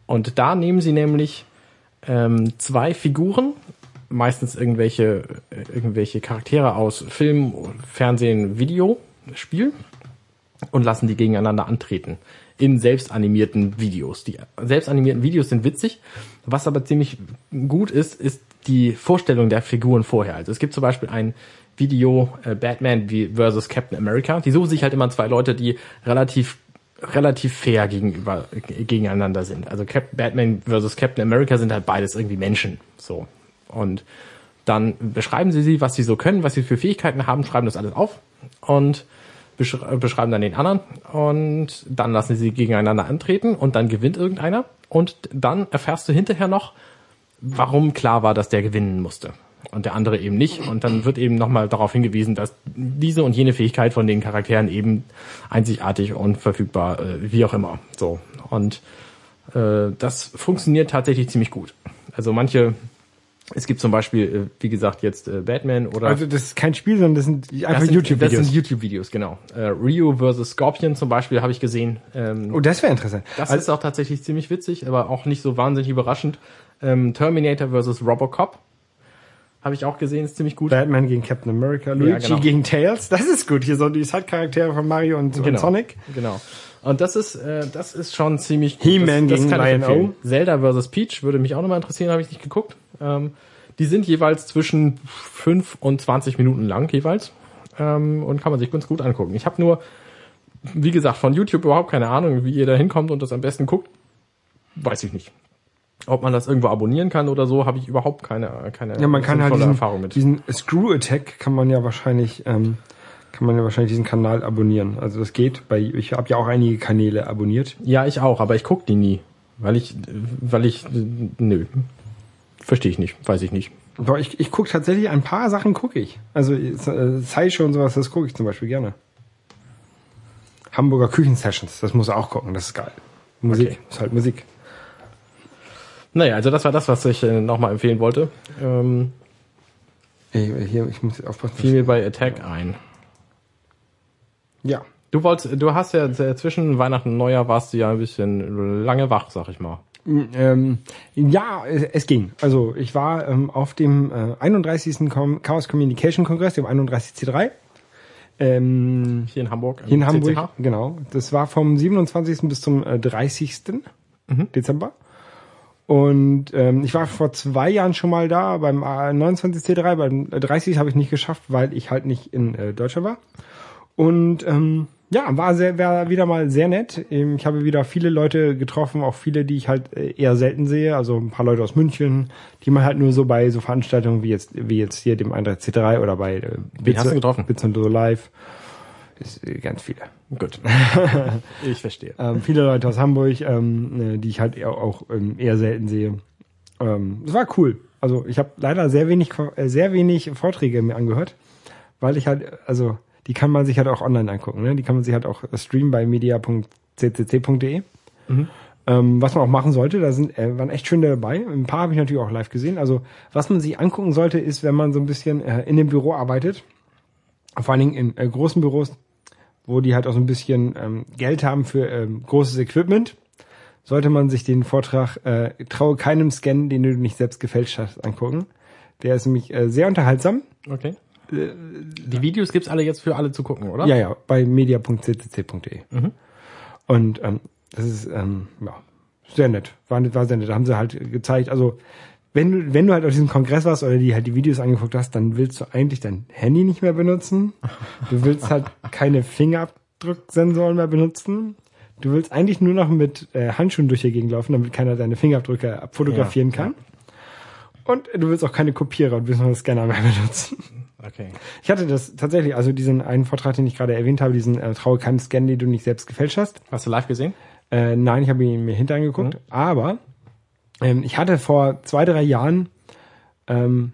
Und da nehmen sie nämlich ähm, zwei Figuren, meistens irgendwelche, äh, irgendwelche Charaktere aus Film, Fernsehen, Video, Spiel und lassen die gegeneinander antreten in selbstanimierten Videos. Die selbstanimierten Videos sind witzig. Was aber ziemlich gut ist, ist die Vorstellung der Figuren vorher. Also es gibt zum Beispiel ein Video äh, Batman versus Captain America. Die suchen sich halt immer zwei Leute, die relativ relativ fair gegenüber g- gegeneinander sind. Also Cap Batman versus Captain America sind halt beides irgendwie Menschen. So und dann beschreiben sie sie, was sie so können, was sie für Fähigkeiten haben, schreiben das alles auf und beschre beschreiben dann den anderen und dann lassen sie gegeneinander antreten und dann gewinnt irgendeiner und dann erfährst du hinterher noch, warum klar war, dass der gewinnen musste und der andere eben nicht und dann wird eben nochmal darauf hingewiesen, dass diese und jene Fähigkeit von den Charakteren eben einzigartig und verfügbar, äh, wie auch immer, so und äh, das funktioniert tatsächlich ziemlich gut. Also manche es gibt zum Beispiel, äh, wie gesagt, jetzt äh, Batman oder Also das ist kein Spiel, sondern das sind einfach das sind, Das YouTube-Videos. sind YouTube-Videos, genau. Äh, Ryu vs. Scorpion zum Beispiel habe ich gesehen. Ähm, Oh, das wäre interessant. das Also, ist auch tatsächlich ziemlich witzig, aber auch nicht so wahnsinnig überraschend. Ähm, Terminator vs. Robocop habe ich auch gesehen, ist ziemlich gut. Batman gegen Captain America, Luigi genau. gegen Tails. Das ist gut. Hier so die Side-Charaktere von Mario und, und Genau. Sonic. Genau. Und das ist, äh, das ist schon ziemlich gut. He-Man gegen Lion-O. Zelda vs. Peach würde mich auch nochmal interessieren, habe ich nicht geguckt. Ähm, die sind jeweils zwischen 5 und 20 Minuten lang jeweils. Ähm, und kann man sich ganz gut angucken. Ich habe nur, wie gesagt, von YouTube überhaupt keine Ahnung, wie ihr da hinkommt und das am besten guckt. Weiß ich nicht. Ob man das irgendwo abonnieren kann oder so, habe ich überhaupt keine, keine Ja, man kann halt diesen, Erfahrung mit. diesen Screw Attack kann man ja wahrscheinlich, ähm, kann man ja wahrscheinlich diesen Kanal abonnieren. Also das geht. Bei ich habe ja auch einige Kanäle abonniert. Ja, ich auch, aber ich guck die nie. Weil ich, weil ich, nö. Verstehe ich nicht, weiß ich nicht. Aber ich, ich gucke tatsächlich ein paar Sachen gucke ich. Also äh, Sideshow und sowas, das gucke ich zum Beispiel gerne. Hamburger Küchensessions, das muss er auch gucken, das ist geil. Musik, Okay. ist halt Musik. Naja, also das war das, was ich äh, nochmal empfehlen wollte. Ähm, Ey, hier, ich muss aufpassen. fiel mir bei Attack ein. Ja. Du wolltest, du hast ja zwischen Weihnachten und Neujahr warst du ja ein bisschen lange wach, sag ich mal. Ähm, ja, es, ging. Also ich war ähm, auf dem äh, 31. Com Chaos Communication Kongress, dem 31C3. Ähm, Hier in Hamburg. hier in Hamburg, CCH. genau. Das war vom 27. bis zum äh, 30. Dezember. Und ähm, ich war vor zwei Jahren schon mal da beim äh, 29C3, beim äh, 30 habe ich nicht geschafft, weil ich halt nicht in äh, Deutschland war. Und ähm, Ja, war sehr, war wieder mal sehr nett. Ähm, Ich habe wieder viele Leute getroffen, auch viele, die ich halt äh, eher selten sehe. Also ein paar Leute aus München, die man halt nur so bei so Veranstaltungen wie jetzt, wie jetzt hier dem 1.3 oder bei äh, Wen hast du getroffen? Bits und so Live. Äh, ganz viele. Gut. <laughs> ich verstehe. Ähm, viele Leute aus Hamburg, ähm, äh, die ich halt eher, auch ähm, eher selten sehe. Ähm, es war cool. Also ich habe leider sehr wenig, äh, sehr wenig Vorträge mir angehört, weil ich halt, also die kann man sich halt auch online angucken. Ne? Die kann man sich halt auch streamen bei media.ccc.de. Ähm, was man auch machen sollte, da sind äh, waren echt schöne dabei. Ein paar habe ich natürlich auch live gesehen. Also was man sich angucken sollte, ist, wenn man so ein bisschen äh, in dem Büro arbeitet, vor allen Dingen in äh, großen Büros, wo die halt auch so ein bisschen ähm, Geld haben für ähm, großes Equipment, sollte man sich den Vortrag äh, Traue keinem Scan, den du nicht selbst gefälscht hast, angucken. Der ist nämlich äh, sehr unterhaltsam. Okay. Die Videos gibt's alle jetzt für alle zu gucken, oder? Ja, ja, bei media.ccc.de. Und ähm, das ist ähm, ja sehr nett. War, war sehr nett. Da haben sie halt gezeigt, also wenn du, wenn du halt auf diesem Kongress warst oder die halt die Videos angeguckt hast, dann willst du eigentlich dein Handy nicht mehr benutzen. Du willst halt keine Fingerabdrucksensoren mehr benutzen. Du willst eigentlich nur noch mit äh, Handschuhen durch die Gegend laufen, damit keiner deine Fingerabdrücke abfotografieren Ja, kann. Und du willst auch keine Kopierer und bzw. Scanner mehr <laughs> benutzen. Okay. Ich hatte das tatsächlich, also diesen einen Vortrag, den ich gerade erwähnt habe, diesen äh, Traue keinem Scan, den du nicht selbst gefälscht hast. Hast du live gesehen? Äh, nein, ich habe ihn mir hinter angeguckt. Aber ähm, ich hatte vor zwei, drei Jahren ähm,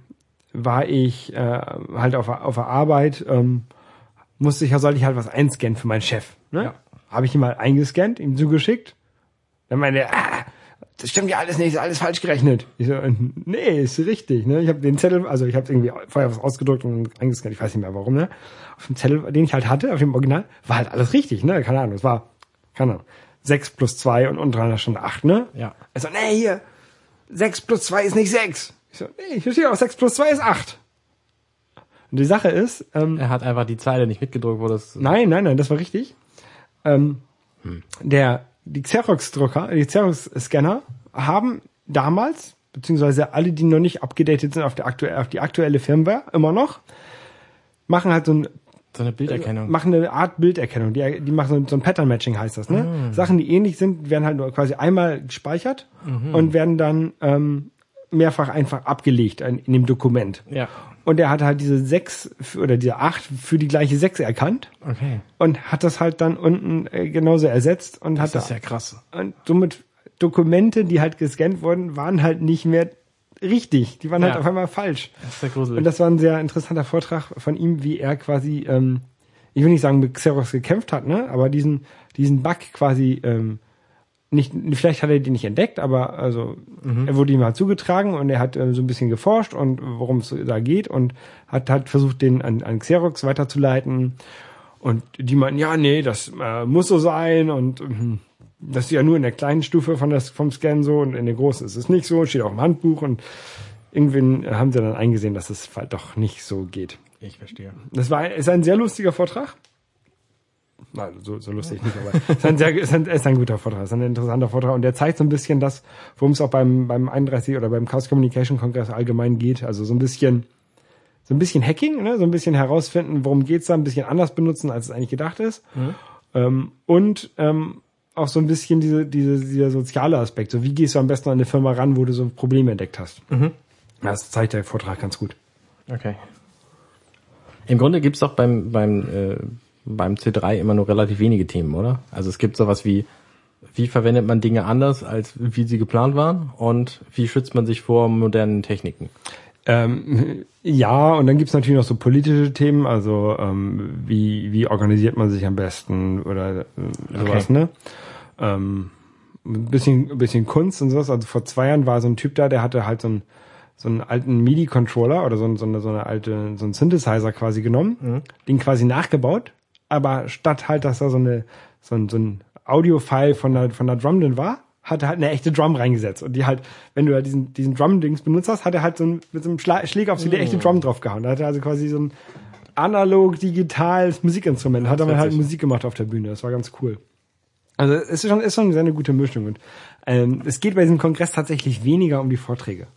war ich äh, halt auf, auf der Arbeit, ähm, musste ich, sollte ich halt was einscannen für meinen Chef. Ne? Ja. Habe ich ihm mal eingescannt, ihm zugeschickt. Dann meinte er, ah, das stimmt ja alles nicht, ist alles falsch gerechnet. Ich so, nee, ist richtig. Ne? Ich habe den Zettel, also ich habe irgendwie vorher was ausgedruckt und eingescannt, ich weiß nicht mehr warum. Ne? Auf dem Zettel, den ich halt hatte, auf dem Original, war halt alles richtig. Ne? Keine Ahnung, es war, keine Ahnung, 6 plus 2 und unten dran stand 8, ne? Ja. Er so, nee, hier, 6 plus 2 ist nicht 6. Ich so, nee, hier steht auch 6 plus 2 ist 8. Und die Sache ist, ähm, Er hat einfach die Zeile nicht mitgedruckt, wo das. Nein, nein, nein, das war richtig. Ähm, der, die Xerox-Drucker, die Xerox-Scanner haben damals, beziehungsweise alle, die noch nicht abgedatet sind auf, der aktuell, auf die aktuelle Firmware, immer noch, machen halt so ein So eine Bilderkennung. machen eine Art Bilderkennung. Die, die machen so ein, Pattern-Matching heißt das, ne? Sachen, die ähnlich sind, werden halt nur quasi einmal gespeichert und werden dann ähm, mehrfach einfach abgelegt in, in dem Dokument. Ja. Und er hat halt diese sechs oder diese acht für die gleiche sechs erkannt Okay. und hat das halt dann unten äh, genauso ersetzt und hat Das ist da, ja krass. und somit Dokumente, die halt gescannt wurden, waren halt nicht mehr richtig. Die waren halt Ja. auf einmal falsch. Das ist ja Und gruselig. das war ein sehr interessanter Vortrag von ihm, wie er quasi, ähm, ich will nicht sagen mit Xerox gekämpft hat, ne, aber diesen diesen Bug quasi ähm, nicht, vielleicht hat er den nicht entdeckt, aber also er wurde ihm halt zugetragen und er hat äh, so ein bisschen geforscht und worum es da geht und hat hat versucht, den an, an Xerox weiterzuleiten. Und die meinten, ja, nee, das äh, muss so sein und ähm, das ist ja nur in der kleinen Stufe von das, vom Scan so und in der großen ist es nicht so, steht auch im Handbuch und irgendwann haben sie dann eingesehen, dass es halt doch nicht so geht. Ich verstehe. Das war ist ein sehr lustiger Vortrag. Nein, so, so lustig nicht, aber es ist ein, sehr, ist, ein, ist ein guter Vortrag, ist ein interessanter Vortrag und der zeigt so ein bisschen das, worum es auch beim, beim 31 oder beim Chaos Communication Kongress allgemein geht. Also so ein bisschen, so ein bisschen Hacking, ne? so ein bisschen herausfinden, worum geht's da, ein bisschen anders benutzen, als es eigentlich gedacht ist. Ähm, und ähm, auch so ein bisschen diese, diese, dieser soziale Aspekt. So wie gehst du am besten an eine Firma ran, wo du so Probleme entdeckt hast. Das zeigt der Vortrag ganz gut. Okay. Im Grunde gibt's doch beim, beim, äh, beim C3 immer nur relativ wenige Themen, oder? Also es gibt sowas wie, wie verwendet man Dinge anders, als wie sie geplant waren und wie schützt man sich vor modernen Techniken? Ähm, <laughs> ja, und dann gibt's natürlich noch so politische Themen, also ähm, wie, wie organisiert man sich am besten oder äh, sowas, Okay. ne? Ähm, ein bisschen, ein bisschen Kunst und sowas. Also vor zwei Jahren war so ein Typ da, der hatte halt so einen, so einen alten MIDI-Controller oder so, ein- so, eine, so eine alte, so einen Synthesizer quasi genommen, den quasi nachgebaut, aber statt halt, dass da so eine, so ein, so ein Audio-File von der, von der Drum drin war, hat er halt eine echte Drum reingesetzt. Und die halt, wenn du halt diesen, diesen Drum-Dings benutzt hast, hat er halt so ein, mit so einem Schla Schläger auf so die echte Drum draufgehauen. Da hat er also quasi so ein analog, digitales Musikinstrument. Hat er Das mal halt. Musik gemacht auf der Bühne. Das war ganz cool. Also es ist schon, ist schon eine sehr gute Mischung. Und ähm, es geht bei diesem Kongress tatsächlich weniger um die Vorträge.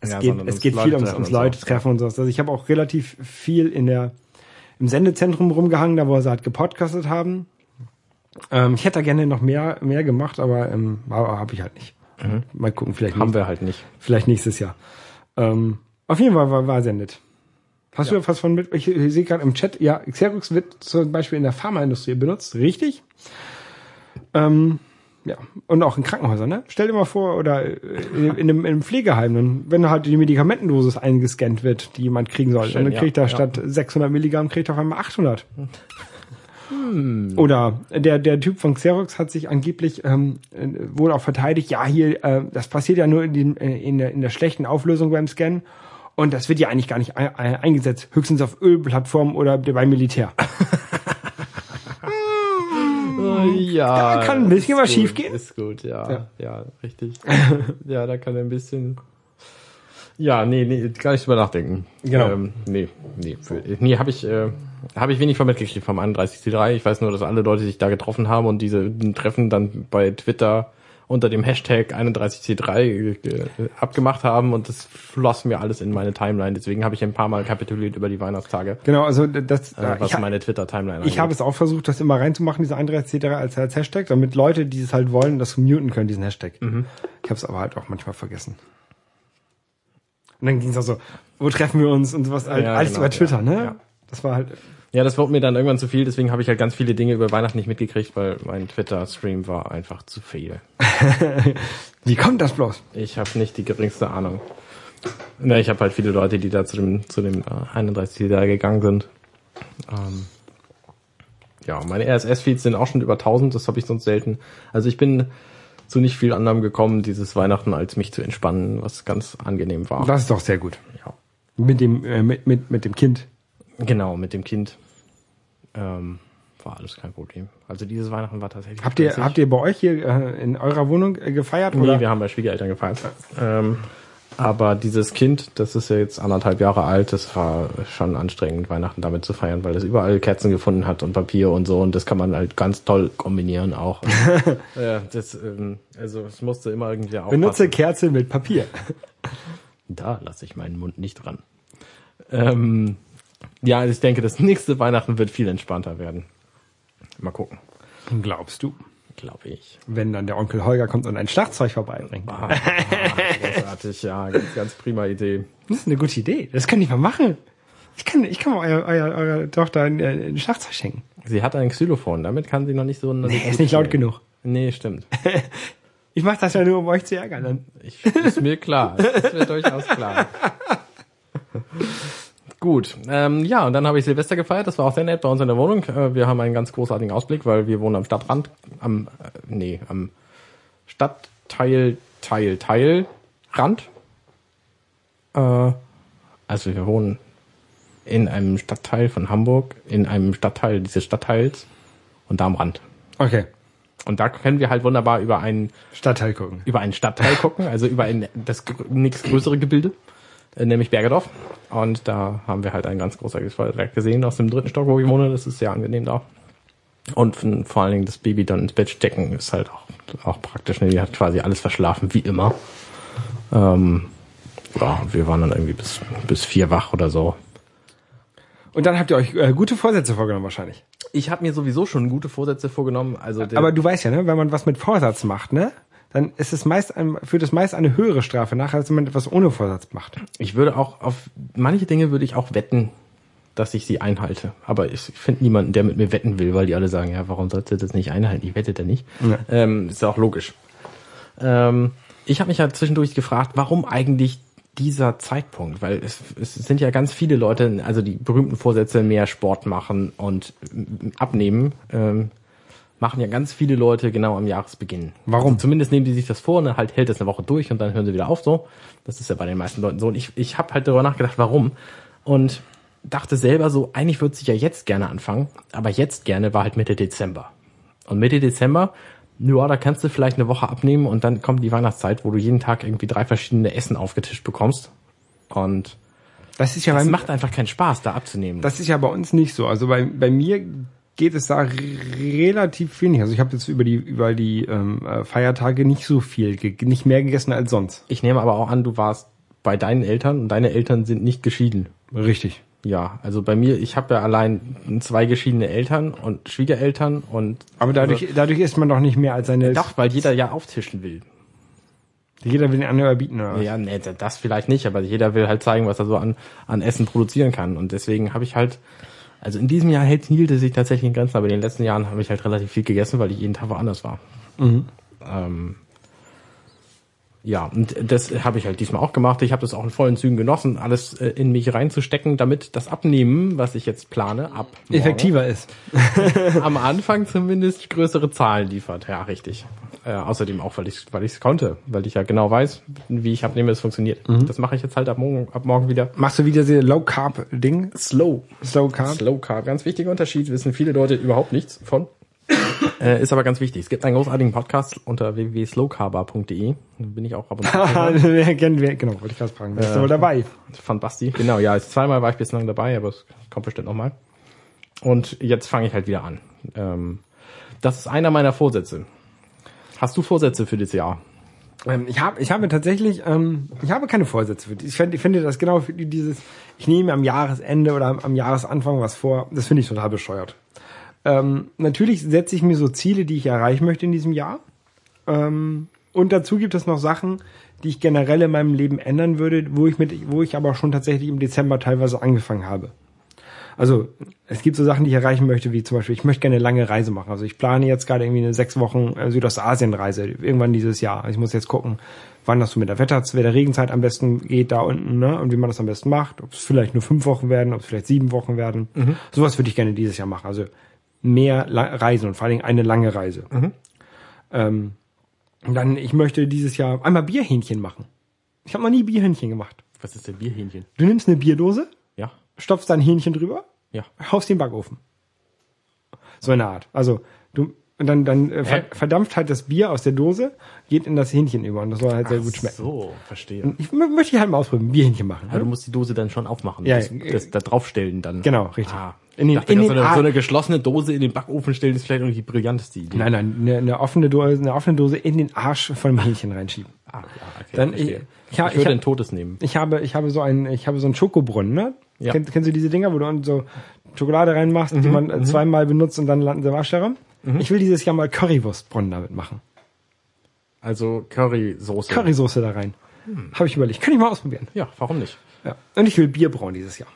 Es Ja, geht, es geht viel ums, ums. Leute treffen und sowas. Also ich habe auch relativ viel in der im Sendezentrum rumgehangen, da wo sie halt gepodcastet haben. Ähm, ich hätte da gerne noch mehr, mehr gemacht, aber ähm, habe ich halt nicht. Mal gucken, vielleicht Haben wir halt nicht. vielleicht nächstes Jahr. Ähm, auf jeden Fall war, war sehr nett. Hast du was von mit? Ich, ich sehe gerade im Chat, ja, Xerox wird zum Beispiel in der Pharmaindustrie benutzt, richtig? Ähm, ja, und auch in Krankenhäusern, ne? Stell dir mal vor, oder äh, in, in, einem, in einem Pflegeheim, dann, wenn halt die Medikamentendosis eingescannt wird, die jemand kriegen soll, Schön, dann ja, kriegt er ja. statt 600 Milligramm, kriegt er auf einmal 800. Oder der, der Typ von Xerox hat sich angeblich ähm, äh, wohl auch verteidigt, ja, hier, äh, das passiert ja nur in, den, äh, in, der, in der schlechten Auflösung beim Scannen. Und das wird ja eigentlich gar nicht ein, ein, eingesetzt, höchstens auf Ölplattformen oder beim Militär. <laughs> Ja. Da kann ein bisschen was gut, schiefgehen. Ist gut, ja. Ja. Ja, richtig. <laughs> ja, da kann ein bisschen. Ja, nee, nee, gar nicht drüber nachdenken. Genau. Ähm, nee, nee, nee, habe ich, äh, habe ich wenig von mitgekriegt vom 31C3. Ich weiß nur, dass alle Leute sich da getroffen haben und diese Treffen dann bei Twitter unter dem Hashtag 31C3 äh, abgemacht haben und das floss mir alles in meine Timeline. Deswegen habe ich ein paar Mal kapituliert über die Weihnachtstage, Genau, also das, äh, was meine Twitter-Timeline ich habe es auch versucht, das immer reinzumachen, diese 31 als, als Hashtag, damit Leute, die es halt wollen, das muten können, diesen Hashtag. Ich habe es aber halt auch manchmal vergessen. Und dann ging es auch so, wo treffen wir uns und sowas, halt, Ja, alles genau, über Twitter, ja, ne? ja. Das war halt, Ja, das wurde mir dann irgendwann zu viel, deswegen habe ich halt ganz viele Dinge über Weihnachten nicht mitgekriegt, weil mein Twitter-Stream war einfach zu viel. <laughs> wie kommt das bloß? Ich habe nicht die geringste Ahnung. Na, ich habe halt viele Leute, die da zu dem, zu dem äh, 31 da gegangen sind. Ähm, ja, meine RSS-Feeds sind auch schon über 1000, das habe ich sonst selten. Also ich bin zu nicht viel anderem gekommen dieses Weihnachten, als mich zu entspannen, was ganz angenehm war. Das ist doch sehr gut. Ja. Mit dem, äh, mit, mit, mit dem Kind. Genau, mit dem Kind ähm, war alles kein Problem. Also dieses Weihnachten war tatsächlich. Habt ihr, stressig. habt ihr bei euch hier äh, in eurer Wohnung äh, gefeiert? Nee, oder? wir haben bei Schwiegereltern gefeiert. Ähm, aber dieses Kind, das ist ja jetzt anderthalb Jahre alt, das war schon anstrengend, Weihnachten damit zu feiern, weil es überall Kerzen gefunden hat und Papier und so und das kann man halt ganz toll kombinieren auch. <laughs> ja, das, ähm, also es musste immer irgendwie aufpassen. Benutze Kerze mit Papier. Da lasse ich meinen Mund nicht dran. Ähm, ja, ich denke, das nächste Weihnachten wird viel entspannter werden. Mal gucken, Glaubst du? glaube ich. Wenn dann der Onkel Holger kommt und ein Schlagzeug vorbeibringt. Ah, großartig, ja, ganz, ganz prima Idee. Das ist eine gute Idee. Das könnt ihr mal machen. Ich kann, ich kann mal eurer, eurer, Tochter ein, äh, ein Schlagzeug schenken. Sie hat ein Xylophon, damit kann sie noch nicht so... Nee, ist nicht laut genug. Nee, stimmt. <laughs> Ich mache das ja nur, um euch zu ärgern. Dann. Ich, ist mir klar. Ist mir durchaus klar. <laughs> Gut, ähm, ja, und dann habe ich Silvester gefeiert. Das war auch sehr nett bei uns in der Wohnung. Äh, wir haben einen ganz großartigen Ausblick, weil wir wohnen am Stadtrand, am, äh, nee, am Stadtteil, Teil, Teil, Rand. Äh, also wir wohnen in einem Stadtteil von Hamburg, in einem Stadtteil dieses Stadtteils und da am Rand. Okay. Und da können wir halt wunderbar über einen Stadtteil gucken. über einen Stadtteil gucken, also über ein das nächst größere Gebilde, äh, nämlich Bergedorf. Und da haben wir halt ein ganz großartiges Feuerwerk gesehen aus dem dritten Stock, wo ich wohne. Das ist sehr angenehm da. Und von- vor allen Dingen das Baby dann ins Bett stecken ist halt auch, auch praktisch. Ne? Die hat quasi alles verschlafen, wie immer. Ähm, ja, wir waren dann irgendwie bis, bis vier wach oder so. Und dann habt ihr euch äh, gute Vorsätze vorgenommen wahrscheinlich. Ich habe mir sowieso schon gute Vorsätze vorgenommen. Also der, Aber du weißt ja, ne, wenn man was mit Vorsatz macht, ne, dann ist es meist ein, führt es meist eine höhere Strafe nach, als wenn man etwas ohne Vorsatz macht. Ich würde auch auf manche Dinge würde ich auch wetten, dass ich sie einhalte. Aber ich finde niemanden, der mit mir wetten will, weil die alle sagen, ja, warum sollst du das nicht einhalten? Ich wette da nicht. Ja. Ähm, ist ja auch logisch. Ähm, ich habe mich halt zwischendurch gefragt, warum eigentlich dieser Zeitpunkt? Weil es, es sind ja ganz viele Leute, also die berühmten Vorsätze, mehr Sport machen und abnehmen, ähm, machen ja ganz viele Leute genau am Jahresbeginn. Warum? Also zumindest nehmen die sich das vor und dann halt hält es eine Woche durch und dann hören sie wieder auf so. Das ist ja bei den meisten Leuten so. Und ich, ich habe halt darüber nachgedacht, warum. Und dachte selber so, eigentlich würde ich ja jetzt gerne anfangen, aber jetzt gerne war halt Mitte Dezember. Und Mitte Dezember, ja, da kannst du vielleicht eine Woche abnehmen und dann kommt die Weihnachtszeit, wo du jeden Tag irgendwie drei verschiedene Essen aufgetischt bekommst. Und Das ist ja es bei, macht einfach keinen Spaß, da abzunehmen. das ist ja bei uns nicht so. Also bei, bei mir geht es da relativ wenig. Also ich habe jetzt über die über die ähm, äh, Feiertage nicht so viel, nicht mehr gegessen als sonst. ich nehme aber auch an, du warst bei deinen Eltern und deine Eltern sind nicht geschieden. Richtig. Ja, also bei mir, ich habe ja allein zwei geschiedene Eltern und Schwiegereltern und Aber dadurch, dadurch ist man doch nicht mehr als seine. doch, weil jeder ja auftischen will. Jeder will den anderen überbieten, oder? was? Ja, nee, das vielleicht nicht, aber jeder will halt zeigen, was er so an, an Essen produzieren kann. Und deswegen habe ich halt, also in diesem Jahr hält, hielt es sich tatsächlich in Grenzen, aber in den letzten Jahren habe ich halt relativ viel gegessen, weil ich jeden Tag woanders war. Ähm, ja, und das habe ich halt diesmal auch gemacht. Ich habe das auch in vollen Zügen genossen, alles äh, in mich reinzustecken, damit das Abnehmen, was ich jetzt plane, ab morgen, Effektiver ist. <laughs> am Anfang zumindest größere Zahlen liefert. Ja, richtig. Äh, außerdem auch, weil ich weil ich es konnte, weil ich ja genau weiß, wie ich abnehme, es funktioniert. Das mache ich jetzt halt ab morgen, ab morgen wieder. Machst du wieder diese Low Carb Ding? Slow. Slow Carb? Slow Carb, ganz wichtiger Unterschied, wissen viele Leute überhaupt nichts von. Äh, ist aber ganz wichtig. Es gibt einen großartigen Podcast unter www.slowcarber.de. Da bin ich auch ab und zu Wer kennt, wer, genau, wollte ich gerade fragen. Bist du wohl dabei? von Basti. Genau, ja, jetzt zweimal war ich bislang dabei, aber es kommt bestimmt nochmal. Und jetzt fange ich halt wieder an. Ähm, das ist einer meiner Vorsätze. Hast du Vorsätze für dieses Jahr? Ähm, ich habe, ich habe tatsächlich, ähm, ich habe keine Vorsätze für die. Ich finde, ich finde das genau für die- dieses, ich nehme am Jahresende oder am, am Jahresanfang was vor. Das finde ich total bescheuert. Ähm, natürlich setze ich mir so Ziele, die ich erreichen möchte in diesem Jahr. Ähm, und dazu gibt es noch Sachen, die ich generell in meinem Leben ändern würde, wo ich mit, wo ich aber schon tatsächlich im Dezember teilweise angefangen habe. Also es gibt so Sachen, die ich erreichen möchte, wie zum Beispiel, ich möchte gerne eine lange Reise machen. Also ich plane jetzt gerade irgendwie eine sechs Wochen äh, Südostasien-Reise irgendwann dieses Jahr. Also ich muss jetzt gucken, wann das so mit der Wetter, mit der Regenzeit am besten geht da unten, ne? Und wie man das am besten macht. Ob es vielleicht nur fünf Wochen werden, ob es vielleicht sieben Wochen werden. Sowas würde ich gerne dieses Jahr machen. Also mehr La Reisen und vor allen Dingen eine lange Reise. Ähm, und dann, ich möchte dieses Jahr einmal Bierhähnchen machen. Ich habe noch nie Bierhähnchen gemacht. Was ist denn Bierhähnchen? Du nimmst eine Bierdose, Ja, stopfst da ein Hähnchen drüber, ja. haust den Backofen. So eine Art. Also du und dann dann äh, ver verdampft halt das Bier aus der Dose, geht in das Hähnchen über und das soll halt sehr gut schmecken. So, verstehe. Ich mö- möchte halt mal ausprobieren, Bierhähnchen machen. Aber du musst die Dose dann schon aufmachen. Ja, das, äh, das da draufstellen dann. Genau, richtig. Ah, In den- dachte, in den so, eine, so eine geschlossene Dose in den Backofen stellen ist vielleicht irgendwie die brillanteste Idee. Nein, nein, eine, eine offene Dose, eine offene Dose in den Arsch von dem Hähnchen reinschieben. Ah, ja, okay, Dann ich- ich, ich würde ich hab- ein Totes nehmen. Ich habe, ich habe so einen, ich habe so einen Schokobrunnen, ne? Ja. Kennst, kennst du diese Dinger, wo du so Schokolade reinmachst, die man äh, zweimal benutzt und dann landen sie im Waschterraum? Ich will dieses Jahr mal Currywurstbrunnen damit machen. Also Currysoße. Currysoße da rein. Habe ich überlegt. Kann ich mal ausprobieren. Ja, warum nicht? Ja. Und ich will Bier brauen dieses Jahr.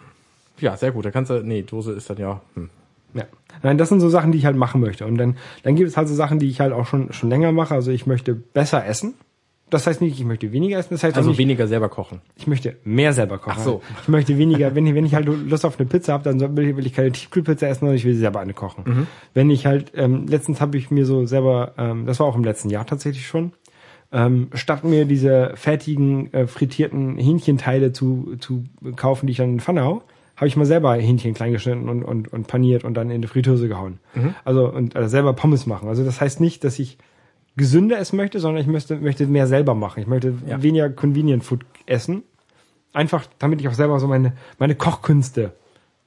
Ja, sehr gut. Da kannst du, nee, Dose ist dann ja, hm. Ja. Nein, das sind so Sachen, die ich halt machen möchte. Und dann, dann gibt es halt so Sachen, die ich halt auch schon, schon länger mache. Also ich möchte besser essen. Das heißt nicht, ich möchte weniger essen. Das heißt Also nicht, weniger selber kochen. ich möchte mehr selber kochen. Ach so. Ich möchte weniger, wenn ich, wenn ich halt Lust auf eine Pizza habe, dann will ich, will ich keine Tiefkühlpizza essen, sondern ich will selber eine kochen. Mhm. Wenn ich halt, ähm, letztens habe ich mir so selber, ähm, das war auch im letzten Jahr tatsächlich schon, ähm, statt mir diese fertigen, äh, frittierten Hähnchenteile zu, zu kaufen, die ich dann in die Pfanne hau, habe ich mal selber Hähnchen klein geschnitten und, und, und paniert und dann in die Fritteuse gehauen. Mhm. Also und also selber Pommes machen. Also das heißt nicht, dass ich gesünder essen möchte, sondern ich möchte, möchte mehr selber machen. Ich möchte Ja. weniger Convenient Food essen. Einfach, damit ich auch selber so meine, meine Kochkünste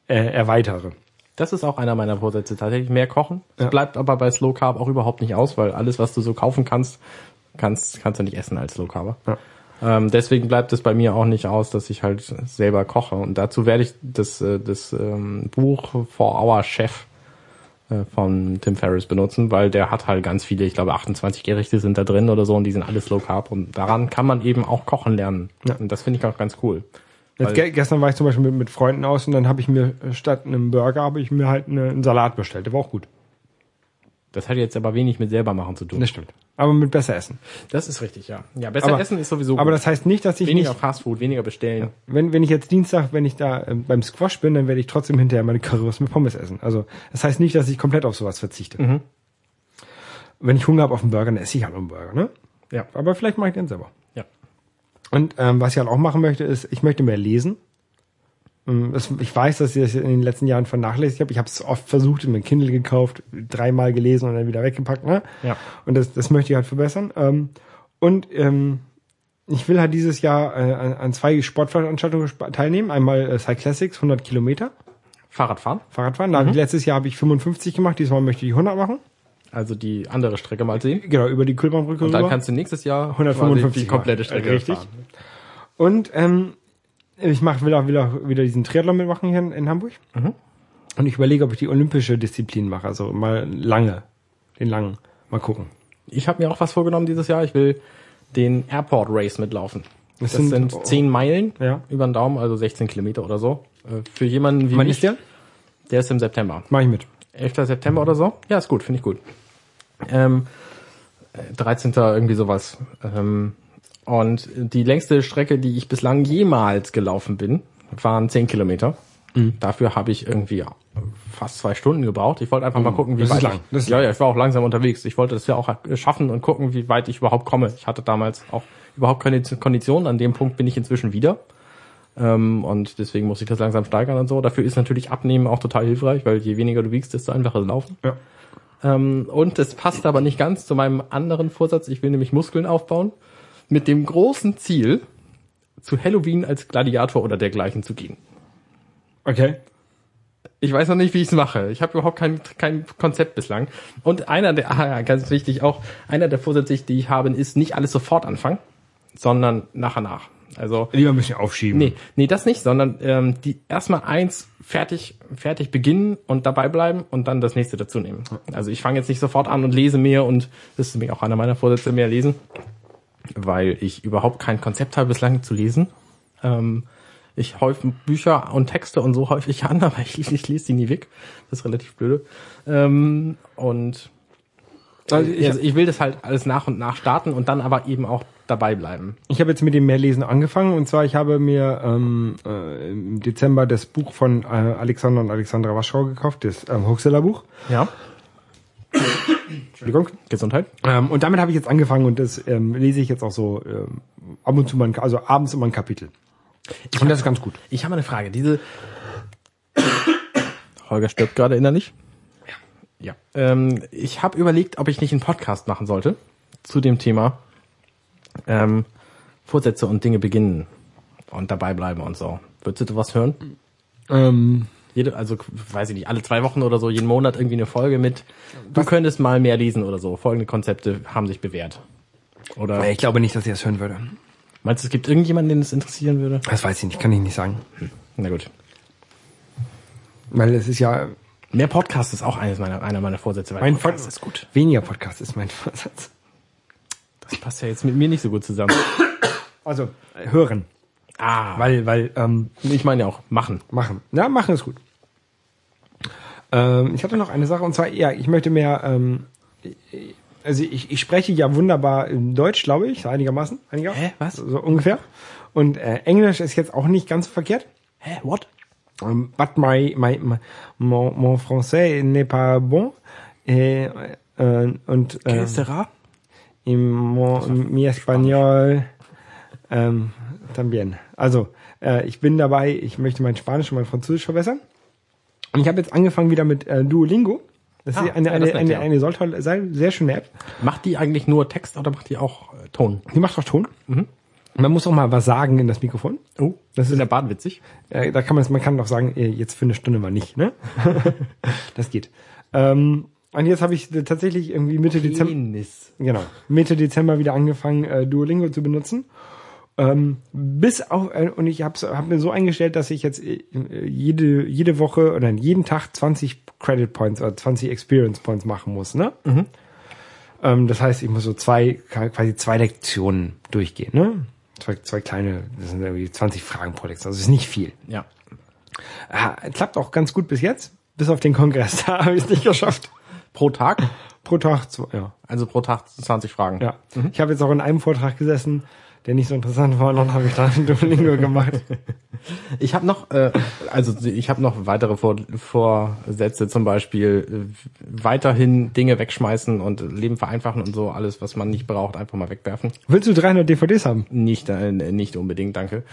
äh, erweitere. Das ist auch einer meiner Vorsätze, tatsächlich mehr kochen. Es Ja. bleibt aber bei Slow Carb auch überhaupt nicht aus, weil alles, was du so kaufen kannst, kannst, kannst du nicht essen als Low Carber. Ja. Ähm, deswegen bleibt es bei mir auch nicht aus, dass ich halt selber koche. Und dazu werde ich das, äh, das ähm, Buch For Our Chef äh, von Tim Ferriss benutzen, weil der hat halt ganz viele, ich glaube 28 Gerichte sind da drin oder so und die sind alles Low Carb und daran kann man eben auch kochen lernen. Ja. Und das finde ich auch ganz cool. Jetzt, gestern war ich zum Beispiel mit, mit Freunden aus und dann habe ich mir äh, statt einem Burger habe ich mir halt eine, einen Salat bestellt. Der war auch gut. Das hat jetzt aber wenig mit selber machen zu tun. Das stimmt. Aber mit besser essen. Das ist richtig, ja. Ja, besser Aber- essen ist sowieso Aber gut. das heißt nicht, dass ich weniger nicht, Fastfood, weniger bestellen. wenn, wenn ich jetzt Dienstag, wenn ich da ähm, beim Squash bin, dann werde ich trotzdem hinterher meine Currywurst mit Pommes essen. Also das heißt nicht, dass ich komplett auf sowas verzichte. Mhm. Wenn ich Hunger habe auf einen Burger, dann esse ich halt einen Burger, ne? Ja. Aber vielleicht mache ich den selber. Ja. Und ähm, was ich halt auch machen möchte, ist, ich möchte mehr lesen. Ähm, ich weiß, dass ich das in den letzten Jahren vernachlässigt habe. Ich habe es oft versucht, mir ein Kindle gekauft, dreimal gelesen und dann wieder weggepackt. Ne? Ja. Und das, das möchte ich halt verbessern. Ähm, und ähm, ich will halt dieses Jahr äh, an, zwei Sportveranstaltungen sp- teilnehmen. Einmal äh, Cyclassics, 100 Kilometer Fahrradfahren, Fahrradfahren. Da habe ich letztes Jahr habe ich 55 gemacht. Diesmal möchte ich 100 machen. also die andere Strecke mal sehen. Genau, über die Kühlbahnbrücke Und dann rüber. kannst du nächstes Jahr 155 quasi die komplette. Strecke Richtig. fahren. Und ähm, ich mach, will auch, will auch wieder diesen Triathlon mitmachen hier in, in Hamburg. Und ich überlege, ob ich die olympische Disziplin mache, also mal lange, den langen. Mal gucken. Ich habe mir auch was vorgenommen dieses Jahr. Ich will den Airport Race mitlaufen. Das Das, sind- sind, 10 Meilen Ja. über den Daumen, also 16 Kilometer oder so. Äh, Für jemanden wie Wann mich, ist der? der ist im September. Mach ich mit. 11. September oder so? Ja, ist gut, finde ich gut. Ähm, äh, 13. irgendwie sowas. Ähm, und die längste Strecke, die ich bislang jemals gelaufen bin, waren 10 Kilometer. Mhm. Dafür habe ich irgendwie fast zwei Stunden gebraucht. Ich wollte einfach mal gucken, wie das ist weit lang. ich, Das ist ja, ja, ich war auch langsam unterwegs. Ich wollte das ja auch schaffen und gucken, wie weit ich überhaupt komme. Ich hatte damals auch überhaupt keine Konditionen. An dem Punkt bin ich inzwischen wieder. Ähm, und deswegen muss ich das langsam steigern und so. Dafür ist natürlich Abnehmen auch total hilfreich, weil je weniger du wiegst, desto einfacher ist Laufen. Ja. Ähm, und es passt aber nicht ganz zu meinem anderen Vorsatz. Ich will nämlich Muskeln aufbauen. Mit dem großen Ziel, zu Halloween als Gladiator oder dergleichen zu gehen. Okay. Ich weiß noch nicht, wie ich es mache. Ich habe überhaupt kein, kein Konzept bislang. Und einer der, ah, ja, ganz wichtig auch, einer der Vorsätze, die ich habe, ist nicht alles sofort anfangen, sondern nach und nach. Also Lieber ein bisschen aufschieben. Nee, nee, das nicht, sondern ähm, die erstmal eins fertig, fertig beginnen und dabei bleiben und dann das nächste dazu nehmen. Also ich fange jetzt nicht sofort an und lese mehr und das ist nämlich auch einer meiner Vorsätze, mehr lesen, weil ich überhaupt kein Konzept habe bislang zu lesen. Ähm, ich häufe Bücher und Texte und so häufig <laughs> an, aber ich, ich lese die nie weg. Das ist relativ blöde. Ähm, und Also ich, also ich will das halt alles nach und nach starten und dann aber eben auch dabei bleiben. ich habe jetzt mit dem Mehrlesen angefangen und zwar ich habe mir ähm, äh, im Dezember das Buch von äh, Alexander und Alexandra Waschau gekauft, das ähm, Huxella Buch. Ja. <clears throat> Entschuldigung. Gesundheit. Ähm, und damit habe ich jetzt angefangen und das ähm, lese ich jetzt auch so ähm, ab und zu mal, ein- also abends immer ein Kapitel. Und das ist ganz gut. Ich habe eine Frage. Diese <coughs> Holger stirbt gerade innerlich. Ja. Ähm, ich habe überlegt, ob ich nicht einen Podcast machen sollte zu dem Thema ähm, Vorsätze und Dinge beginnen und dabei bleiben und so. Würdest du was hören? Ähm, Jede, also weiß ich nicht, alle zwei Wochen oder so, jeden Monat irgendwie eine Folge mit. Du könntest mal mehr lesen oder so. Folgende Konzepte haben sich bewährt. Oder ich glaube nicht, dass ich das hören würde. meinst du, es gibt irgendjemanden, den es interessieren würde? Das weiß ich nicht, kann ich nicht sagen. Na gut. Weil es ist ja Mehr Podcast ist auch eines meiner, einer meiner Vorsätze. Mein Podcast Vorsatz ist gut. Weniger Podcast ist mein <laughs> Vorsatz. Das passt ja jetzt mit mir nicht so gut zusammen. Also hören, Ah, weil weil ähm, ich meine ja auch machen. machen. Ja, machen ist gut. Ähm, ich hatte noch eine Sache und zwar ja, ich möchte mehr. Ähm, also ich, ich spreche ja wunderbar in Deutsch, glaube ich, so einigermaßen, einiger. Hä, was? So ungefähr. Und äh, Englisch ist jetzt auch nicht ganz verkehrt. Hä, what? Um, but my, my, my mon, mon français n'est pas bon. Äh, äh, und äh, sera? im mon, mi español ähm, también. Also äh, ich bin dabei, ich möchte mein Spanisch und mein Französisch verbessern. Und ich habe jetzt angefangen wieder mit äh, Duolingo. Das Ah, ist eine, ja, eine, nett, eine, ja. eine soll toll sein, sehr schöne App. Macht die eigentlich nur Text oder macht die auch äh, Ton? Die macht auch Ton. Man muss auch mal was sagen in das Mikrofon. Oh, das ist in der Bahn witzig. Äh, da kann man, man kann doch sagen, äh, jetzt für eine Stunde mal nicht, ne? <laughs> das geht. Ähm, und jetzt habe ich äh, tatsächlich irgendwie Mitte Dezember, Penis. genau, Mitte Dezember wieder angefangen, äh, Duolingo zu benutzen. Ähm, bis auf, äh, und ich habe hab mir so eingestellt, dass ich jetzt äh, jede, jede Woche oder jeden Tag 20 Credit Points oder 20 Experience Points machen muss, ne? Ähm, das heißt, ich muss so zwei, quasi zwei Lektionen durchgehen, ne? Zwei, zwei kleine, das sind irgendwie 20 Fragen pro Lektion, also ist nicht viel. Ja. Ah, klappt auch ganz gut bis jetzt, bis auf den Kongress, <laughs> da habe ich es nicht geschafft. Pro Tag? Pro Tag, zwei, ja. Also pro Tag 20 Fragen. ja. Ich habe jetzt auch in einem Vortrag gesessen, der nicht so interessant war, und dann habe ich da ein Duolingo gemacht. <laughs> Ich habe noch, äh, also ich habe noch weitere Vor Vorsätze, zum Beispiel äh, weiterhin Dinge wegschmeißen und Leben vereinfachen und so alles, was man nicht braucht, einfach mal wegwerfen. Willst du 300 DVDs haben? Nicht, äh, nicht unbedingt, danke.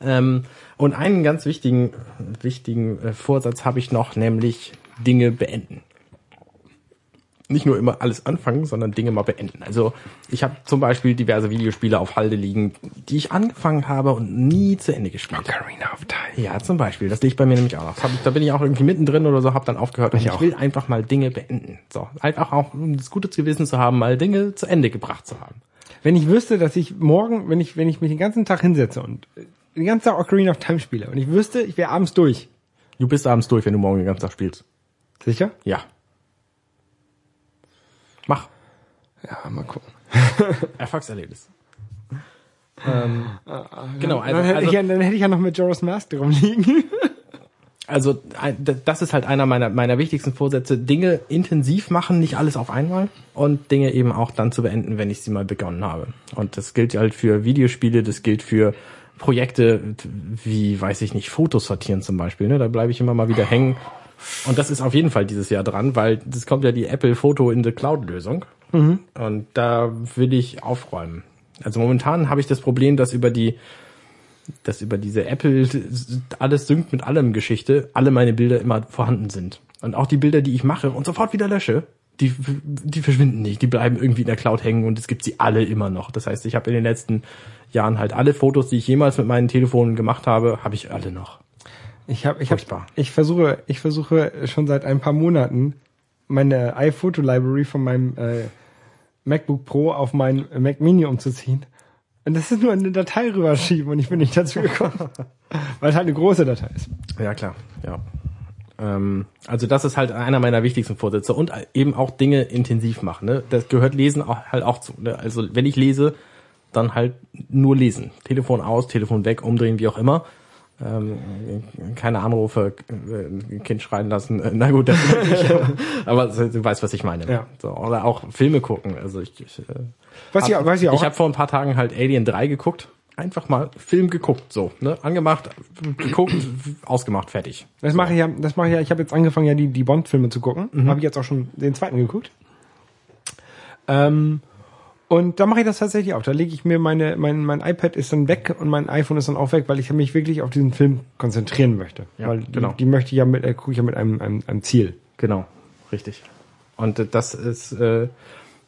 Ähm, und einen ganz wichtigen, wichtigen äh, Vorsatz habe ich noch, nämlich Dinge beenden. Nicht nur immer alles anfangen, sondern Dinge mal beenden. Also ich habe zum Beispiel diverse Videospiele auf Halde liegen, die ich angefangen habe und nie zu Ende gespielt. habe. Carina of Time. Ja, zum Beispiel. Das liegt bei mir nämlich auch noch. Ich, da bin ich auch irgendwie mittendrin oder so, habe dann aufgehört. Und Ich ich, will einfach mal Dinge beenden. So, einfach auch, um das gute Gewissen zu haben, mal Dinge zu Ende gebracht zu haben. Wenn ich wüsste, dass ich morgen, wenn ich, wenn ich mich den ganzen Tag hinsetze und den ganzen Tag Ocarina of Time spiele und ich wüsste, ich wäre abends durch. Du bist abends durch, wenn du morgen den ganzen Tag spielst. Sicher? Ja. Mach. Ja, mal gucken. <laughs> Erfolgserlebnis. ähm, genau, also, dann, hätte also, ich ja, dann hätte ich ja noch mit Joris Mask rumliegen. also ein- d- das ist halt einer meiner, meiner wichtigsten Vorsätze. Dinge intensiv machen, nicht alles auf einmal und Dinge eben auch dann zu beenden, wenn ich sie mal begonnen habe. Und das gilt halt für Videospiele, das gilt für Projekte wie, weiß ich nicht, Fotos sortieren zum Beispiel. Ne? Da bleibe ich immer mal wieder hängen. Und das ist auf jeden Fall dieses Jahr dran, weil das kommt ja die Apple Photo in the Cloud Lösung. Und da will ich aufräumen. Also momentan habe ich das Problem, dass über die dass über diese Apple alles synkt mit allem Geschichte, alle meine Bilder immer vorhanden sind. Und auch die Bilder, die ich mache und sofort wieder lösche, die, die verschwinden nicht, die bleiben irgendwie in der Cloud hängen und es gibt sie alle immer noch. Das heißt, ich habe in den letzten Jahren halt alle Fotos, die ich jemals mit meinen Telefonen gemacht habe, habe ich alle noch. Ich habe, ich Furchtbar. ich versuche, ich versuche schon seit ein paar Monaten meine iPhoto Library von meinem äh, MacBook Pro auf mein Mac Mini umzuziehen. Und das ist nur eine Datei rüberschieben und ich bin nicht dazu gekommen, <laughs> weil es halt eine große Datei ist. Ja, klar, ja. Ähm, also das ist halt einer meiner wichtigsten Vorsätze und eben auch Dinge intensiv machen. Ne? Das gehört Lesen auch, halt auch zu. Ne? Also wenn ich lese, dann halt nur lesen. Telefon aus, Telefon weg, umdrehen, wie auch immer. Ähm, keine Anrufe, äh, ein Kind schreien lassen. Äh, Na gut, das nicht. <laughs> aber du weißt, was ich meine. Ja. So, oder auch Filme gucken. Also ich, ich, äh, Was ich, was ich auch, ich habe vor ein paar Tagen halt Alien 3 geguckt. Einfach mal Film geguckt, so, ne? Angemacht, geguckt, ausgemacht, fertig. das mache ich ja, das mache ich ja, ich habe jetzt angefangen ja die, die Bond-Filme zu gucken. Mhm. Habe ich jetzt auch schon den zweiten geguckt. Ähm, und da mache ich das tatsächlich auch. Da lege ich mir meine, mein, mein iPad ist dann weg und mein iPhone ist dann auch weg, weil ich mich wirklich auf diesen Film konzentrieren möchte. Ja, weil genau. die, die möchte ich ja mit, äh, gucke ich ja mit einem, einem, einem Ziel. Genau, richtig. Und äh, das ist, äh,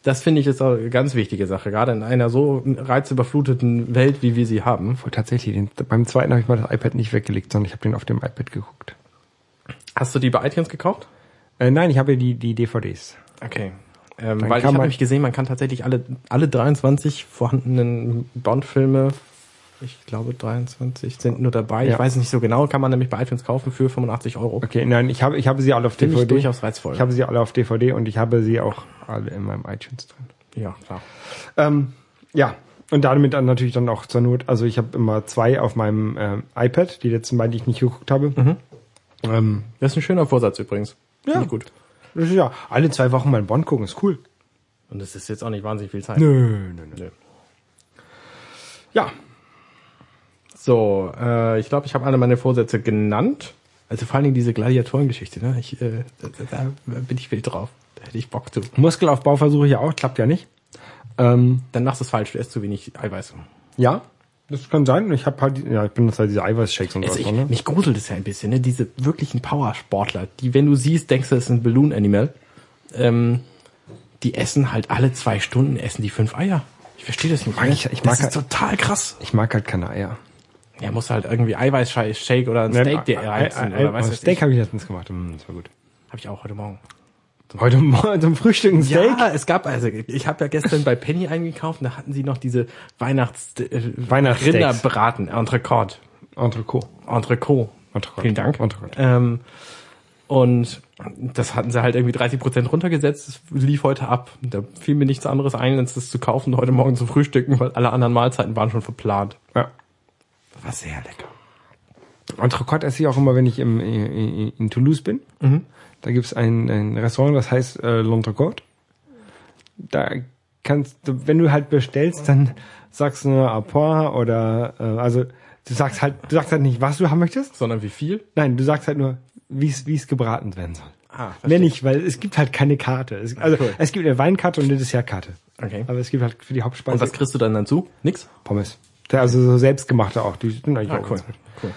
das finde ich ist auch eine ganz wichtige Sache, gerade in einer so reizüberfluteten Welt, wie wir sie haben. Voll tatsächlich. Den, beim zweiten habe ich mal das iPad nicht weggelegt, sondern ich habe den auf dem iPad geguckt. Hast du die bei iTunes gekauft? Äh, nein, ich habe ja die, die DVDs. Okay. Ähm, weil ich habe nämlich gesehen, man kann tatsächlich alle, alle 23 vorhandenen Bond-Filme, ich glaube 23 sind nur dabei, Ja. ich weiß nicht so genau, kann man nämlich bei iTunes kaufen für 85 Euro. Okay, nein, ich habe, ich habe sie alle auf Finde ich DVD. durchaus reizvoll. Ich habe sie alle auf DVD und ich habe sie auch alle in meinem iTunes drin. ja, klar. Ähm, ja, und damit dann natürlich dann auch zur Not, also ich habe immer zwei auf meinem ähm, iPad, die letzten beiden, die ich nicht geguckt habe. Ähm, Das ist ein schöner Vorsatz übrigens. Ja. Finde ich gut. Ja, alle zwei Wochen mal einen Bond gucken, ist cool. Und das ist jetzt auch nicht wahnsinnig viel Zeit. Nö, nö, nö. Nö. Ja, So, äh, ich glaube, ich habe alle meine Vorsätze genannt. Also vor allen Dingen diese Gladiatorengeschichte, ne? Ich, äh, da, da da bin ich wild drauf. Da hätte ich Bock zu. Muskelaufbau versuche ich ja auch, klappt ja nicht. Ähm, Dann machst du es falsch, du isst zu wenig Eiweiß. ja, das kann sein. Ich habe halt, ja, ich benutze halt diese Eiweißshakes und Also so. ich, Ne? mich gruselt es ja ein bisschen, ne? Diese wirklichen Powersportler, die, wenn du siehst, denkst du, das ist ein Balloon Animal. Ähm, die essen halt alle zwei Stunden, essen die fünf Eier. Ich verstehe das nicht. Mag ne? ich- ich das mag ist halt- total krass. Ich mag halt keine Eier. Ja, muss halt irgendwie Eiweißshake oder ein Steak dir. Äh, oder weißt du, Steak ich- habe ich letztens gemacht. Mm, das war gut. Hab ich auch heute Morgen. Heute <laughs> Morgen zum Frühstück ein Steak. Ja, es gab, also ich habe ja gestern bei Penny eingekauft und da hatten sie noch diese Weihnachts äh, Weihnachtssteaks. Rinderbraten, Entrecote. Entrecot. Entrecote. Entrecote. Vielen Dank. Entrecote. Ähm, und das hatten sie halt irgendwie 30 Prozent runtergesetzt. Das lief heute ab. Da fiel mir nichts anderes ein, als das zu kaufen und heute Morgen zu frühstücken, weil alle anderen Mahlzeiten waren schon verplant. Ja. War sehr lecker. Entrecote esse ich auch immer, wenn ich im, in, in Toulouse bin. Da gibt's ein, ein Restaurant, das heißt äh, L'Entrecote. Da kannst du, wenn du halt bestellst, dann sagst du nur Appoint oder äh, also du sagst halt, du sagst halt nicht, was du haben möchtest. Sondern wie viel? Nein, du sagst halt nur, wie es wie es gebraten werden soll. Ah, Mehr nicht, weil es gibt halt keine Karte. Es, also cool. es gibt eine Weinkarte und eine Dessertkarte. Okay. Aber es gibt halt für die Hauptspeise Und was kriegst du dann dazu? Nix? Pommes. Also so selbstgemachte auch. Die sind eigentlich Ah, auch cool. ganz gut.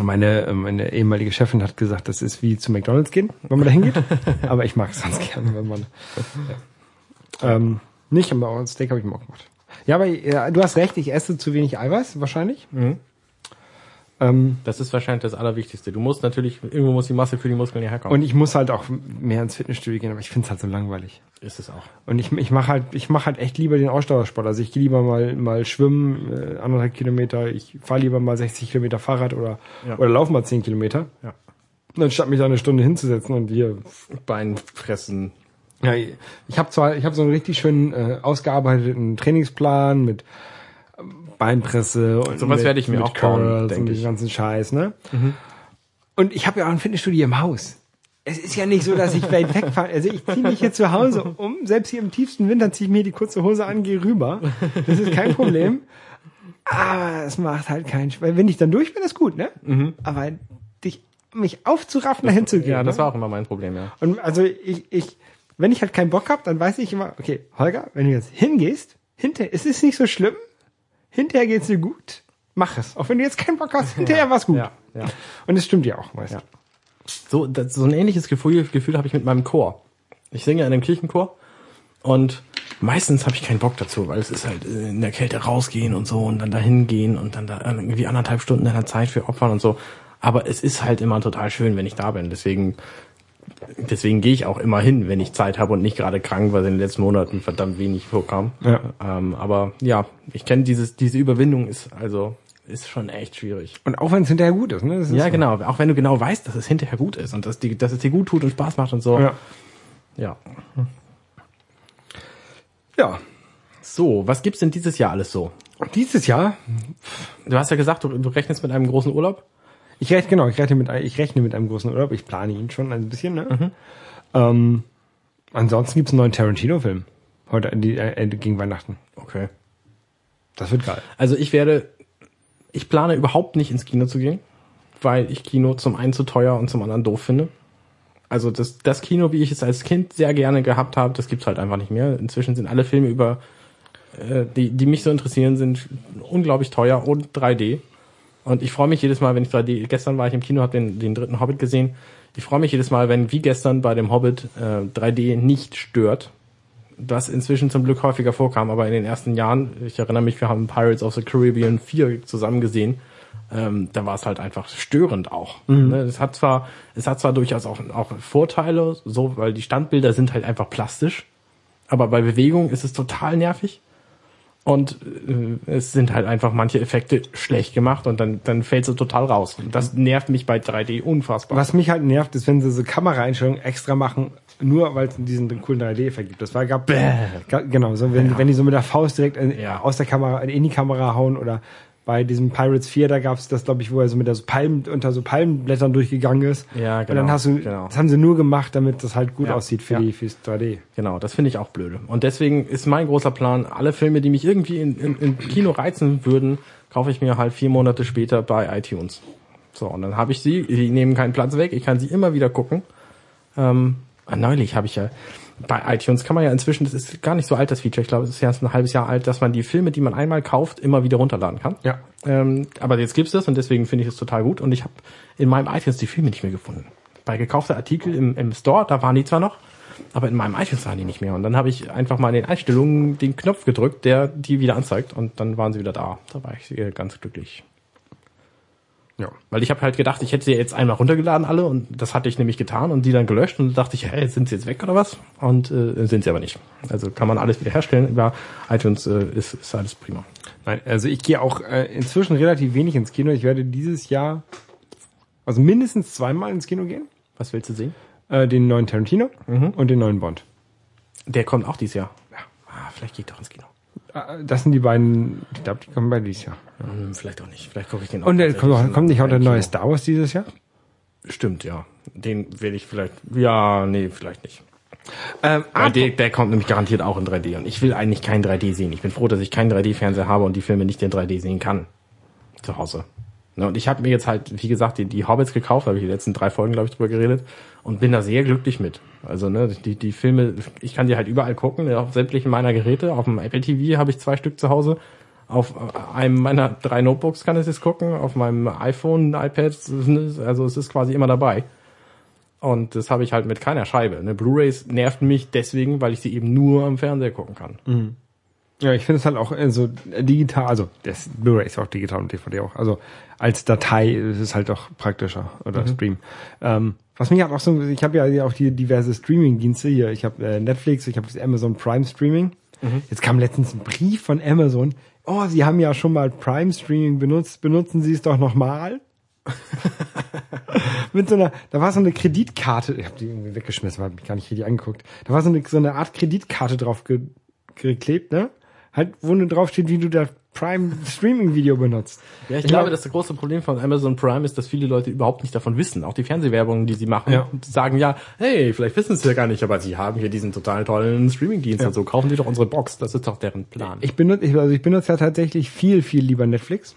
Meine, meine ehemalige Chefin hat gesagt, das ist wie zu McDonalds gehen, wenn man da hingeht. <laughs> aber ich mag es ganz gerne, wenn man. Ja. Ähm, nicht, aber auch ein Steak habe ich mir auch gemacht. Ja, aber ja, du hast recht, ich esse zu wenig Eiweiß, wahrscheinlich. Mhm. Ähm, Das ist wahrscheinlich das Allerwichtigste. Du musst natürlich, irgendwo muss die Masse für die Muskeln hierher kommen. und ich muss halt auch mehr ins Fitnessstudio gehen, aber ich finde es halt so langweilig. ist es auch. Und ich, ich mache halt, ich mache halt echt lieber den Ausdauersport. Also ich gehe lieber mal, mal schwimmen, äh, anderthalb Kilometer. Ich fahre lieber mal 60 Kilometer Fahrrad oder, Ja. oder laufe mal 10 Kilometer. Ja. Anstatt mich da eine Stunde hinzusetzen und hier. Beinfressen. Ja, ich habe zwar, ich habe so einen richtig schönen äh, ausgearbeiteten Trainingsplan mit Beinpresse und Sowas werde ich mir auch bauen, Curls denk und ich. den ganzen Scheiß, ne? Und ich habe ja auch ein Fitnessstudio im Haus. Es ist ja nicht so, dass ich weit wegfahre. Also ich ziehe mich hier zu Hause um. Selbst hier im tiefsten Winter ziehe ich mir die kurze Hose an, gehe rüber. Das ist kein Problem. Aber es macht halt keinen Spaß. Wenn ich dann durch bin, ist gut, ne? Aber dich, mich aufzuraffen, dahin zu gehen. Ja, das ne? war auch immer mein Problem, ja. Und also ich, ich, wenn ich halt keinen Bock hab, dann weiß ich immer, okay, Holger, wenn du jetzt hingehst, hinter, es ist nicht so schlimm, hinterher geht's dir gut, mach es. Auch wenn du jetzt keinen Bock hast, hinterher war's gut. Ja, ja. Und es stimmt ja auch meist. Ja. So, das, so ein ähnliches Gefühl, Gefühl habe ich mit meinem Chor. Ich singe in einem Kirchenchor und meistens habe ich keinen Bock dazu, weil es ist halt äh, in der Kälte rausgehen und so und dann dahin gehen und dann da irgendwie anderthalb Stunden deiner Zeit für opfern und so. Aber es ist halt immer total schön, wenn ich da bin. Deswegen, deswegen gehe ich auch immer hin, wenn ich Zeit habe und nicht gerade krank, weil in den letzten Monaten verdammt wenig vorkam. Ja. Ähm, aber ja, ich kenne dieses, diese Überwindung ist also ist schon echt schwierig. Und auch wenn es hinterher gut ist, ne? Ist Ja, so. genau. Auch wenn du genau weißt, dass es hinterher gut ist und dass, die, dass es dir gut tut und Spaß macht und so. Ja. ja. ja. So, was gibt's denn dieses Jahr alles so? Dieses Jahr, Du hast ja gesagt, du, du rechnest mit einem großen Urlaub. Ich rechne, genau, ich rechne mit, ich rechne mit einem großen Urlaub, ich plane ihn schon ein bisschen, ne? Ähm, ansonsten gibt's einen neuen Tarantino-Film. Heute, die, äh, gegen Weihnachten. Okay. Das wird geil. Also ich werde, ich plane überhaupt nicht ins Kino zu gehen, weil ich Kino zum einen zu teuer und zum anderen doof finde. Also das, das Kino, wie ich es als Kind sehr gerne gehabt habe, das gibt's halt einfach nicht mehr. Inzwischen sind alle Filme über, äh, die, die mich so interessieren, sind unglaublich teuer und 3D. Und ich freue mich jedes Mal, wenn ich 3D, gestern war ich im Kino, habe den, den dritten Hobbit gesehen. Ich freue mich jedes Mal, wenn wie gestern bei dem Hobbit äh, 3D nicht stört. Was inzwischen zum Glück häufiger vorkam, aber in den ersten Jahren, ich erinnere mich, wir haben Pirates of the Caribbean 4 zusammen gesehen, ähm, da war es halt einfach störend auch. Ne? Es hat zwar, es hat zwar durchaus auch, auch Vorteile, so, weil die Standbilder sind halt einfach plastisch, aber bei Bewegung ist es total nervig. Und äh, es sind halt einfach manche Effekte schlecht gemacht und dann, dann fällt sie total raus. Und das nervt mich bei 3D unfassbar. Was mich halt nervt, ist, wenn sie so Kameraeinstellungen extra machen, nur weil es diesen coolen 3D-Effekt gibt. Das war gab, ga- genau, so wenn, wenn die so mit der Faust direkt in, Ja. aus der Kamera in die Kamera hauen oder bei diesem Pirates 4, da gab's das, glaube ich, wo er so mit der so Palmen, unter so Palmenblättern durchgegangen ist. Ja, Und genau, dann hast du, genau. das haben sie nur gemacht, damit das halt gut Ja, aussieht für ja. die, fürs 3D. Genau, das finde ich auch blöde. Und deswegen ist mein großer Plan, alle Filme, die mich irgendwie in, in, im Kino reizen würden, kaufe ich mir halt vier Monate später bei iTunes. So, und dann habe ich sie, die nehmen keinen Platz weg, ich kann sie immer wieder gucken. Ähm, neulich habe ich ja, bei iTunes kann man ja inzwischen, das ist gar nicht so alt, das Feature, ich glaube, es ist erst ein halbes Jahr alt, dass man die Filme, die man einmal kauft, immer wieder runterladen kann. Ja. Ähm, aber jetzt gibt's das und deswegen finde ich es total gut. Und ich habe in meinem iTunes die Filme nicht mehr gefunden. Bei gekaufter Artikel im, im Store, da waren die zwar noch, aber in meinem iTunes waren die nicht mehr. Und dann habe ich einfach mal in den Einstellungen den Knopf gedrückt, der die wieder anzeigt. Und dann waren sie wieder da. Da war ich äh, ganz glücklich. Ja. Weil ich habe halt gedacht, ich hätte sie jetzt einmal runtergeladen alle und das hatte ich nämlich getan und die dann gelöscht und dachte ich, hey, sind sie jetzt weg oder was? Und äh, sind sie aber nicht. Also kann man alles wieder herstellen. Über iTunes äh, ist, ist alles prima. Nein, also ich gehe auch äh, inzwischen relativ wenig ins Kino. Ich werde dieses Jahr, also mindestens zweimal ins Kino gehen. Was willst du sehen? Äh, den neuen Tarantino und den neuen Bond. Der kommt auch dieses Jahr. Ja. Ah, vielleicht geht doch ins Kino. Das sind die beiden, ich glaube, die kommen beide dieses Jahr. Hm, vielleicht auch nicht. Vielleicht gucke ich den auch. Und äh, kommt, kommt nicht auch der neue. Star Wars dieses Jahr? Stimmt, ja. Den will ich vielleicht. Ja, nee, vielleicht nicht. Ähm, der, der kommt nämlich garantiert auch in 3D. Und ich will eigentlich kein 3D sehen. Ich bin froh, dass ich keinen 3D-Fernseher habe und die Filme nicht in 3D sehen kann. Zu Hause. Ne, und ich habe mir jetzt halt, wie gesagt, die, die Hobbits gekauft, habe ich die letzten drei Folgen, glaube ich, drüber geredet und bin da sehr glücklich mit. Also, ne, die, die Filme, ich kann die halt überall gucken, auf sämtlichen meiner Geräte. Auf dem Apple TV habe ich zwei Stück zu Hause. Auf einem meiner drei Notebooks kann ich es gucken, auf meinem iPhone, iPad, also es ist quasi immer dabei. Und das habe ich halt mit keiner Scheibe. Ne? Blu-rays nervten mich deswegen, weil ich sie eben nur am Fernseher gucken kann. Ja, ich finde es halt auch äh, so digital, also das Blu-ray ist auch digital und DVD auch. Also als Datei ist es halt auch praktischer oder Stream. Ähm, was mich halt auch so, ich habe ja auch die diverse Streaming-Dienste hier. Ich habe äh, Netflix, ich habe das Amazon Prime Streaming. Jetzt kam letztens ein Brief von Amazon. Oh, Sie haben ja schon mal Prime Streaming benutzt, benutzen Sie es doch nochmal. <laughs> Mit so einer, da war so eine Kreditkarte, ich habe die irgendwie weggeschmissen, habe mich gar nicht richtig angeguckt. Da war so eine, so eine Art Kreditkarte drauf ge, geklebt, ne? Halt, wo nur drauf steht, wie du das Prime Streaming Video benutzt. Ja, ich Ich glaube, das große Problem von Amazon Prime ist, dass viele Leute überhaupt nicht davon wissen. Auch die Fernsehwerbungen, die sie machen, Ja. und sagen ja, hey, vielleicht wissen sie ja gar nicht, aber sie haben hier diesen total tollen Streamingdienst und so. Kaufen sie doch unsere Box. Das ist doch deren Plan. Ich benutze, ich, also ich benutze ja tatsächlich viel, viel lieber Netflix.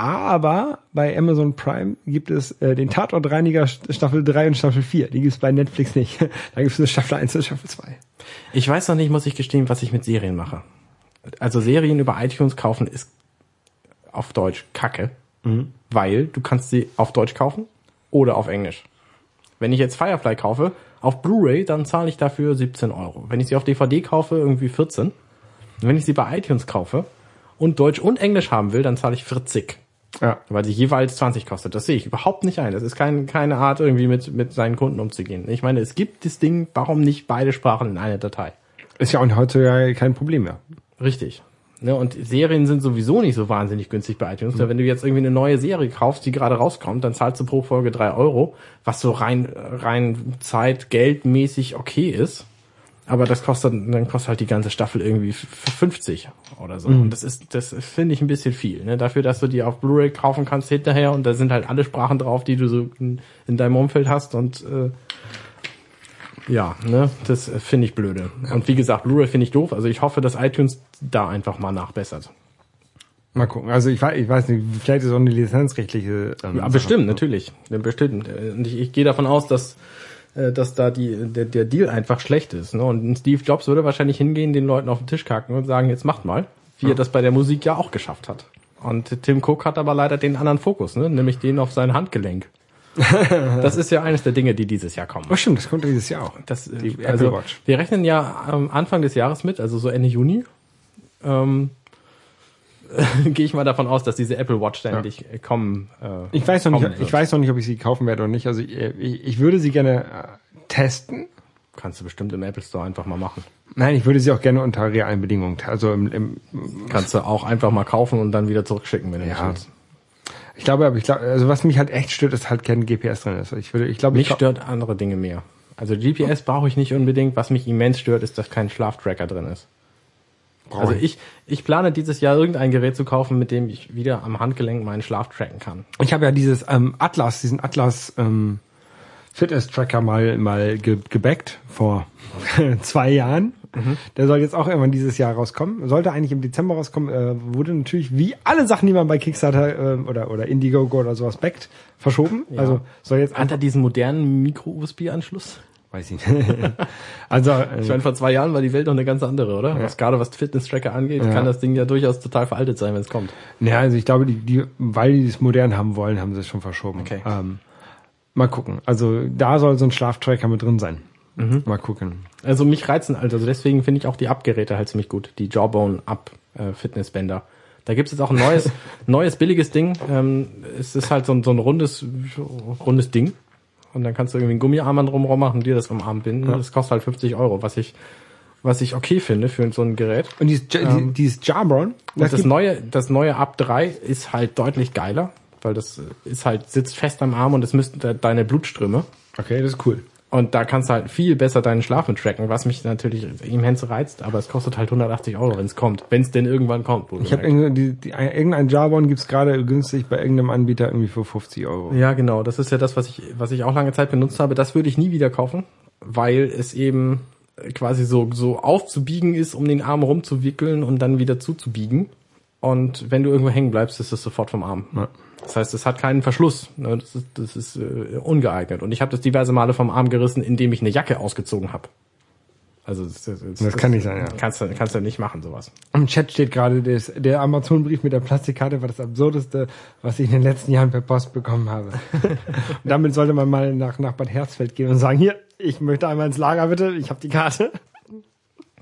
Aber bei Amazon Prime gibt es äh, den Tatortreiniger St- Staffel 3 und Staffel 4. Die gibt es bei Netflix nicht. <laughs> da gibt es nur Staffel 1 und Staffel 2. Ich weiß noch nicht, muss ich gestehen, was ich mit Serien mache. Also Serien über iTunes kaufen ist auf Deutsch Kacke, weil du kannst sie auf Deutsch kaufen oder auf Englisch. Wenn ich jetzt Firefly kaufe, auf Blu-ray, dann zahle ich dafür 17 Euro. Wenn ich sie auf DVD kaufe, irgendwie 14. Und wenn ich sie bei iTunes kaufe und Deutsch und Englisch haben will, dann zahle ich 40. Ja. Weil sie jeweils 20 kostet. Das sehe ich überhaupt nicht ein. Das ist kein, keine Art, irgendwie mit, mit seinen Kunden umzugehen. Ich meine, es gibt das Ding, warum nicht beide Sprachen in einer Datei? Ist ja auch heutzutage kein Problem mehr. Richtig. Ne, und Serien sind sowieso nicht so wahnsinnig günstig bei iTunes. Weil Wenn du jetzt irgendwie eine neue Serie kaufst, die gerade rauskommt, dann zahlst du pro Folge drei Euro, was so rein, rein Zeit, geldmäßig okay ist. Aber das kostet, dann kostet halt die ganze Staffel irgendwie f- 50 oder so. Und das ist, das finde ich ein bisschen viel. Ne? Dafür, dass du die auf Blu-ray kaufen kannst hinterher und da sind halt alle Sprachen drauf, die du so in, in deinem Umfeld hast und äh, ja, ne, das finde ich blöde. Und wie gesagt, Blu-ray finde ich doof. Also ich hoffe, dass iTunes da einfach mal nachbessert. Mal gucken. Also ich weiß, ich weiß nicht, vielleicht ist auch eine lizenzrechtliche. Ähm, Ja, bestimmt, natürlich. Bestimmt. Und ich, ich gehe davon aus, dass, dass da die, der, der Deal einfach schlecht ist. Ne? Und Steve Jobs würde wahrscheinlich hingehen, den Leuten auf den Tisch kacken und sagen, jetzt macht mal. Wie er das bei der Musik ja auch geschafft hat. Und Tim Cook hat aber leider den anderen Fokus, ne? nämlich den auf sein Handgelenk. <laughs> das ist ja eines der Dinge, die dieses Jahr kommen. Oh stimmt, das kommt dieses Jahr auch. Das, äh, Die Apple also, Watch. Wir rechnen ja am Anfang des Jahres mit, also so Ende Juni. Ähm, <laughs> Gehe ich mal davon aus, dass diese Apple Watch dann endlich äh, kommen. Äh, Ich weiß noch nicht, wird. ich weiß noch nicht, ob ich sie kaufen werde oder nicht. Also ich, ich, ich würde sie gerne äh, testen. Kannst du bestimmt im Apple Store einfach mal machen. Nein, ich würde sie auch gerne unter realen Bedingungen. Also im, im, Kannst du auch einfach mal kaufen und dann wieder zurückschicken, wenn du Ja. willst. ich glaube, aber ich glaube, also was mich halt echt stört, ist halt kein GPS drin ist. Ich würde, ich glaube, Mich ich, stört andere Dinge mehr. Also GPS brauche ich nicht unbedingt. Was mich immens stört, ist, dass kein Schlaftracker drin ist. Brauche Also ich, ich plane dieses Jahr irgendein Gerät zu kaufen, mit dem ich wieder am Handgelenk meinen Schlaf tracken kann. Ich habe ja dieses ähm, Atlas, diesen Atlas ähm, Fitness Tracker mal mal ge gebackt vor <laughs> zwei Jahren. Der soll jetzt auch irgendwann dieses Jahr rauskommen. Sollte eigentlich im Dezember rauskommen. Äh, wurde natürlich wie alle Sachen, die man bei Kickstarter ähm, oder oder Indiegogo oder sowas backt, verschoben. Also soll jetzt Hat er diesen modernen Micro-USB-Anschluss? Weiß ich nicht. <laughs> also äh, Ich meine, vor zwei Jahren war die Welt noch eine ganz andere, oder? Was gerade was Fitness-Tracker angeht, kann das Ding ja durchaus total veraltet sein, wenn es kommt. Ja, also ich glaube, die, die, weil die es modern haben wollen, haben sie es schon verschoben. Okay. Ähm, mal gucken. Also da soll so ein Schlaftracker mit drin sein. Mal gucken. Also mich reizen, also deswegen finde ich auch die Up-Geräte halt ziemlich gut. Die Jawbone Up äh, Fitnessbänder. Da gibt es jetzt auch ein neues, <laughs> neues billiges Ding. Ähm, es ist halt so ein, so ein rundes, rundes Ding. Und dann kannst du irgendwie einen Gummiarmband drumherum machen und dir das am Arm binden. Das kostet halt 50 Euro, was ich, was ich okay finde für so ein Gerät. Und dieses, Ja- die- dieses Ähm, Und das gibt- neue, das neue Up 3 ist halt deutlich geiler, weil das ist halt, sitzt fest am Arm und es müssten de- deine Blutströme. okay, das ist cool. Und da kannst du halt viel besser deinen Schlaf mit tracken, was mich natürlich immens reizt, aber es kostet halt 180 Euro, wenn es kommt. Wenn es denn irgendwann kommt. Ich habe irgendein, die, die, irgendein Jarbon gibt's gerade günstig bei irgendeinem Anbieter irgendwie für 50 Euro. ja, genau. Das ist ja das, was ich, was ich auch lange Zeit benutzt habe. Das würde ich nie wieder kaufen, weil es eben quasi so, so aufzubiegen ist, um den Arm rumzuwickeln und dann wieder zuzubiegen. Und wenn du irgendwo hängen bleibst, ist es sofort vom Arm. Ja. Das heißt, es hat keinen Verschluss. Ne, Das ist, das ist äh, ungeeignet. Und ich habe das diverse Male vom Arm gerissen, indem ich eine Jacke ausgezogen habe. Also das, das, Das kann nicht sein, ja. Kannst du, kannst du nicht machen, sowas. Im Chat steht gerade, des, der Amazon-Brief mit der Plastikkarte war das absurdeste, was ich in den letzten Jahren per Post bekommen habe. <laughs> und damit sollte man mal nach, nach Bad Herzfeld gehen und sagen, hier, ich möchte einmal ins Lager bitte, ich habe die Karte.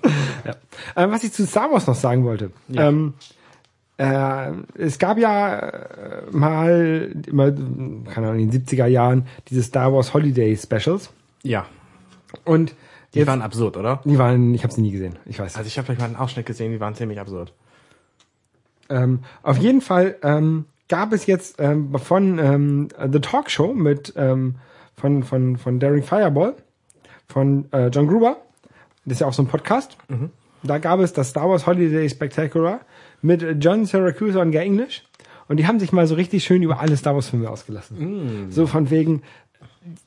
<laughs> ja. äh, was ich zu Star Wars noch sagen wollte. Ja. Ähm, äh, es gab ja äh, mal, immer, keine Ahnung, in den 70er Jahren diese Star Wars Holiday Specials. Ja. Und Die waren absurd, oder? die waren, ich habe sie nie gesehen. Ich weiß. Also ich habe vielleicht mal einen Ausschnitt gesehen, die waren ziemlich absurd. Ähm, auf jeden Fall ähm, gab es jetzt ähm, von ähm, The Talk Show mit ähm, von von von Daring Fireball von äh, John Gruber. Das ist ja auch so ein Podcast. Da gab es das Star Wars Holiday Spectacular mit John Syracuse und Guy English. Und die haben sich mal so richtig schön über alle Star Wars Filme ausgelassen. So von wegen,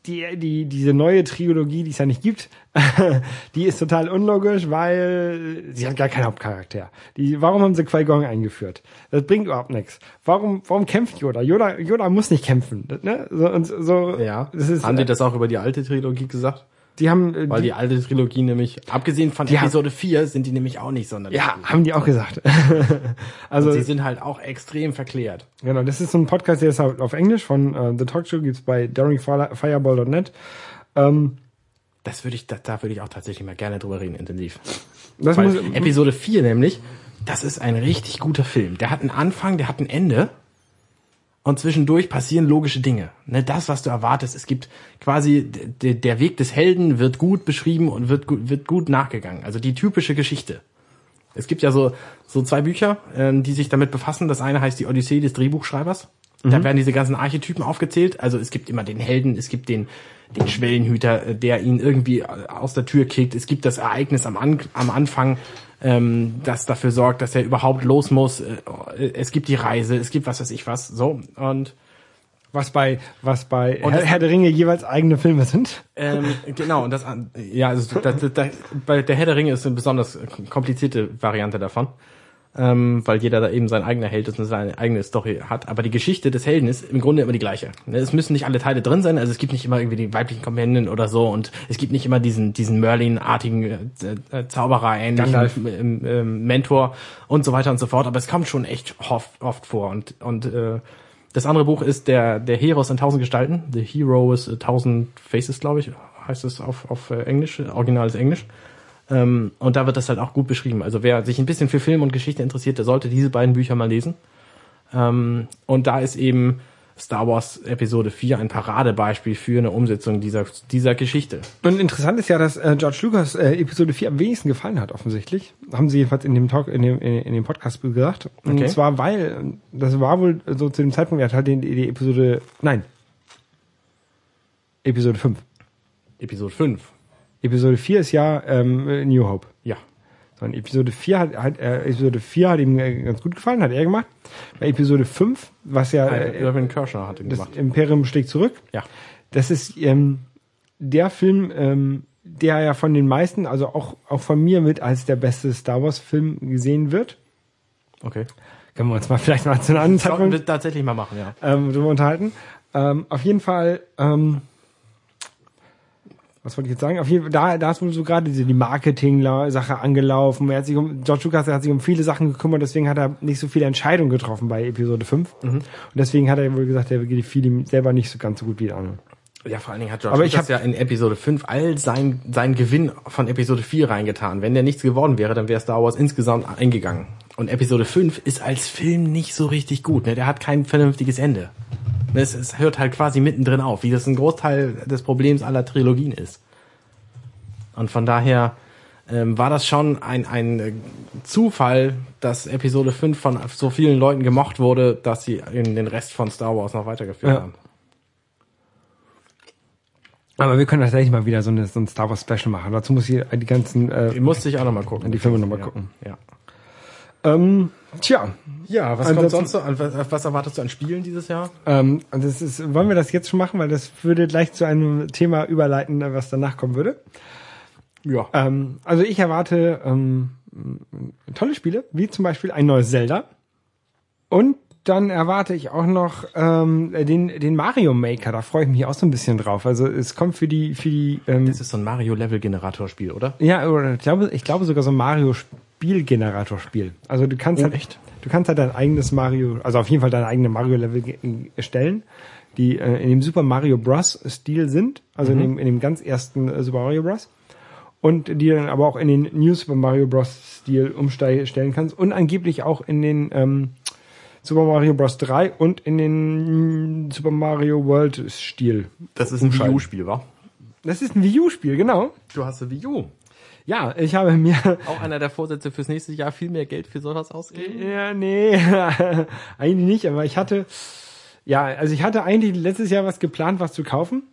die, die, diese neue Trilogie, die es ja nicht gibt, <laughs> die ist total unlogisch, weil sie hat gar keinen Hauptcharakter. Die, warum haben sie Qui-Gon eingeführt? Das bringt überhaupt nichts. Warum, warum kämpft Yoda? Yoda, Yoda muss nicht kämpfen. Ne? so, und so, Ja. das ist, haben die das auch über die alte Trilogie gesagt? Die haben, äh, Weil die, die alte Trilogie nämlich, abgesehen von haben- Episode 4, sind die nämlich auch nicht sonderlich ja, gut. haben die auch gesagt. <laughs> also, Und sie sind halt auch extrem verklärt. Genau, das ist so ein Podcast, der ist halt auf Englisch von äh, The Talk Show, gibt's bei daringfireball.net. Ähm, Das würde ich, da, da würde ich auch tatsächlich mal gerne drüber reden, intensiv. das Weil muss, Episode 4 nämlich, das ist ein richtig guter Film. Der hat einen Anfang, der hat ein Ende. Und zwischendurch passieren logische Dinge. Ne, das, was du erwartest. Es gibt quasi, der Weg des Helden wird gut beschrieben und wird gut, wird gut nachgegangen. Also die typische Geschichte. Es gibt ja so, so zwei Bücher, ähm, die sich damit befassen. Das eine heißt die Odyssee des Drehbuchschreibers. Da werden diese ganzen Archetypen aufgezählt. Also es gibt immer den Helden, es gibt den, den Schwellenhüter, äh, der ihn irgendwie aus der Tür kickt. Es gibt das Ereignis am, An am Anfang, ähm, das dafür sorgt, dass er überhaupt los muss. Äh, Es gibt die Reise, es gibt was weiß ich was. So und was bei, was bei Und Herr, das- Herr der Ringe jeweils eigene Filme sind. ähm, genau, und das, ja, also da, da, da, bei der Herr der Ringe ist eine besonders komplizierte Variante davon, ähm, weil jeder da eben sein eigener Held ist und seine eigene Story hat. Aber die Geschichte des Helden ist im Grunde immer die gleiche. Ne, Es müssen nicht alle Teile drin sein, also es gibt nicht immer irgendwie die weiblichen Companion oder so und es gibt nicht immer diesen, diesen Merlin-artigen äh, äh, Zauberer, ähnlichen ähm, ähm, Mentor und so weiter und so fort. Aber es kommt schon echt oft, oft vor und, und äh, das andere Buch ist der, der Heroes in tausend Gestalten. The Hero is a Thousand Faces, glaube ich, heißt es auf, auf äh, Englisch, original ist Englisch. Ähm, und da wird das halt auch gut beschrieben. Also wer sich ein bisschen für Film und Geschichte interessiert, der sollte diese beiden Bücher mal lesen. Ähm, und da ist eben Star Wars Episode 4 ein Paradebeispiel für eine Umsetzung dieser, dieser Geschichte. Und interessant ist ja, dass äh, George Lucas äh, Episode 4 am wenigsten gefallen hat, offensichtlich. Haben sie jedenfalls in dem Talk, in dem, in, in dem Podcast gesagt. Und Okay. zwar, weil, das war wohl so zu dem Zeitpunkt, er hat halt die, die Episode, nein, Episode 5. Episode 5. Episode 4 ist ja ähm, New Hope. Ja. So, und Episode 4 hat, hat äh, Episode 4 hat ihm äh, ganz gut gefallen, hat er gemacht. Bei Episode 5, was ja äh, Irvin Kershaw hat ihn das gemacht. Imperium schlägt zurück, Ja. das ist ähm, der Film, ähm, der ja von den meisten, also auch, auch von mir mit als der beste Star Wars Film gesehen wird. Okay. Können wir uns mal vielleicht mal zu einem anderen Sollten wir tatsächlich mal machen, ja. ähm, drüber unterhalten. Ähm, auf jeden Fall, ähm, was wollte ich jetzt sagen? Auf jeden Fall, da, da ist wohl so gerade die Marketing-Sache angelaufen. Er hat sich um, George Lucas hat sich um viele Sachen gekümmert, deswegen hat er nicht so viele Entscheidungen getroffen bei Episode 5. Und deswegen hat er wohl gesagt, er fiel ihm selber nicht so ganz so gut wie die anderen. Ja, vor allen Dingen hat George Aber ich Lucas ja in Episode 5 all sein, sein Gewinn von Episode 4 reingetan. Wenn der nichts geworden wäre, dann wäre Star Wars insgesamt eingegangen. Und Episode 5 ist als Film nicht so richtig gut. Ne? Der hat kein vernünftiges Ende. Es, es hört halt quasi mittendrin auf, wie das ein Großteil des Problems aller Trilogien ist. Und von daher ähm, war das schon ein, ein äh, Zufall, dass Episode 5 von so vielen Leuten gemocht wurde, dass sie in den Rest von Star Wars noch weitergeführt Ja. haben. Aber wir können tatsächlich mal wieder so, eine, so ein Star Wars Special machen. Dazu muss ich die ganzen äh, Die musste ich auch noch mal gucken. die Filme noch mal ja. gucken. Ja. ähm, tja, Ja, was kommt sonst so an? Was, erwartest du an Spielen dieses Jahr? ähm, das ist, wollen wir das jetzt schon machen, weil das würde gleich zu einem Thema überleiten, was danach kommen würde. Ja. Ähm, also ich erwarte ähm, tolle Spiele, wie zum Beispiel ein neues Zelda. Und dann erwarte ich auch noch ähm, den, den Mario Maker. Da freue ich mich auch so ein bisschen drauf. Also es kommt für die für die ähm, Das ist so ein Mario-Level-Generator-Spiel, oder? ja oder ich glaube ich glaube sogar so ein Mario Spielgenerator-Spiel. Also du kannst Oh, halt echt? du kannst halt dein eigenes Mario, also auf jeden Fall deine eigene Mario Level ge- erstellen, die äh, in dem Super Mario Bros Stil sind, also in dem in dem ganz ersten äh, Super Mario Bros. und die dann aber auch in den New Super Mario Bros. Stil umstellen kannst und angeblich auch in den ähm, Super Mario Bros. 3 und in den Super Mario World Stil. Das ist ein Wii. U-Spiel, wa? Das ist ein Wii U-Spiel, genau. Du hast eine Wii U. Ja, ich habe mir Auch einer der Vorsätze fürs nächste Jahr viel mehr Geld für sowas ausgeben. Ja, nee, <laughs> eigentlich nicht, aber ich hatte, ja, also ich hatte eigentlich letztes Jahr was geplant, was zu kaufen,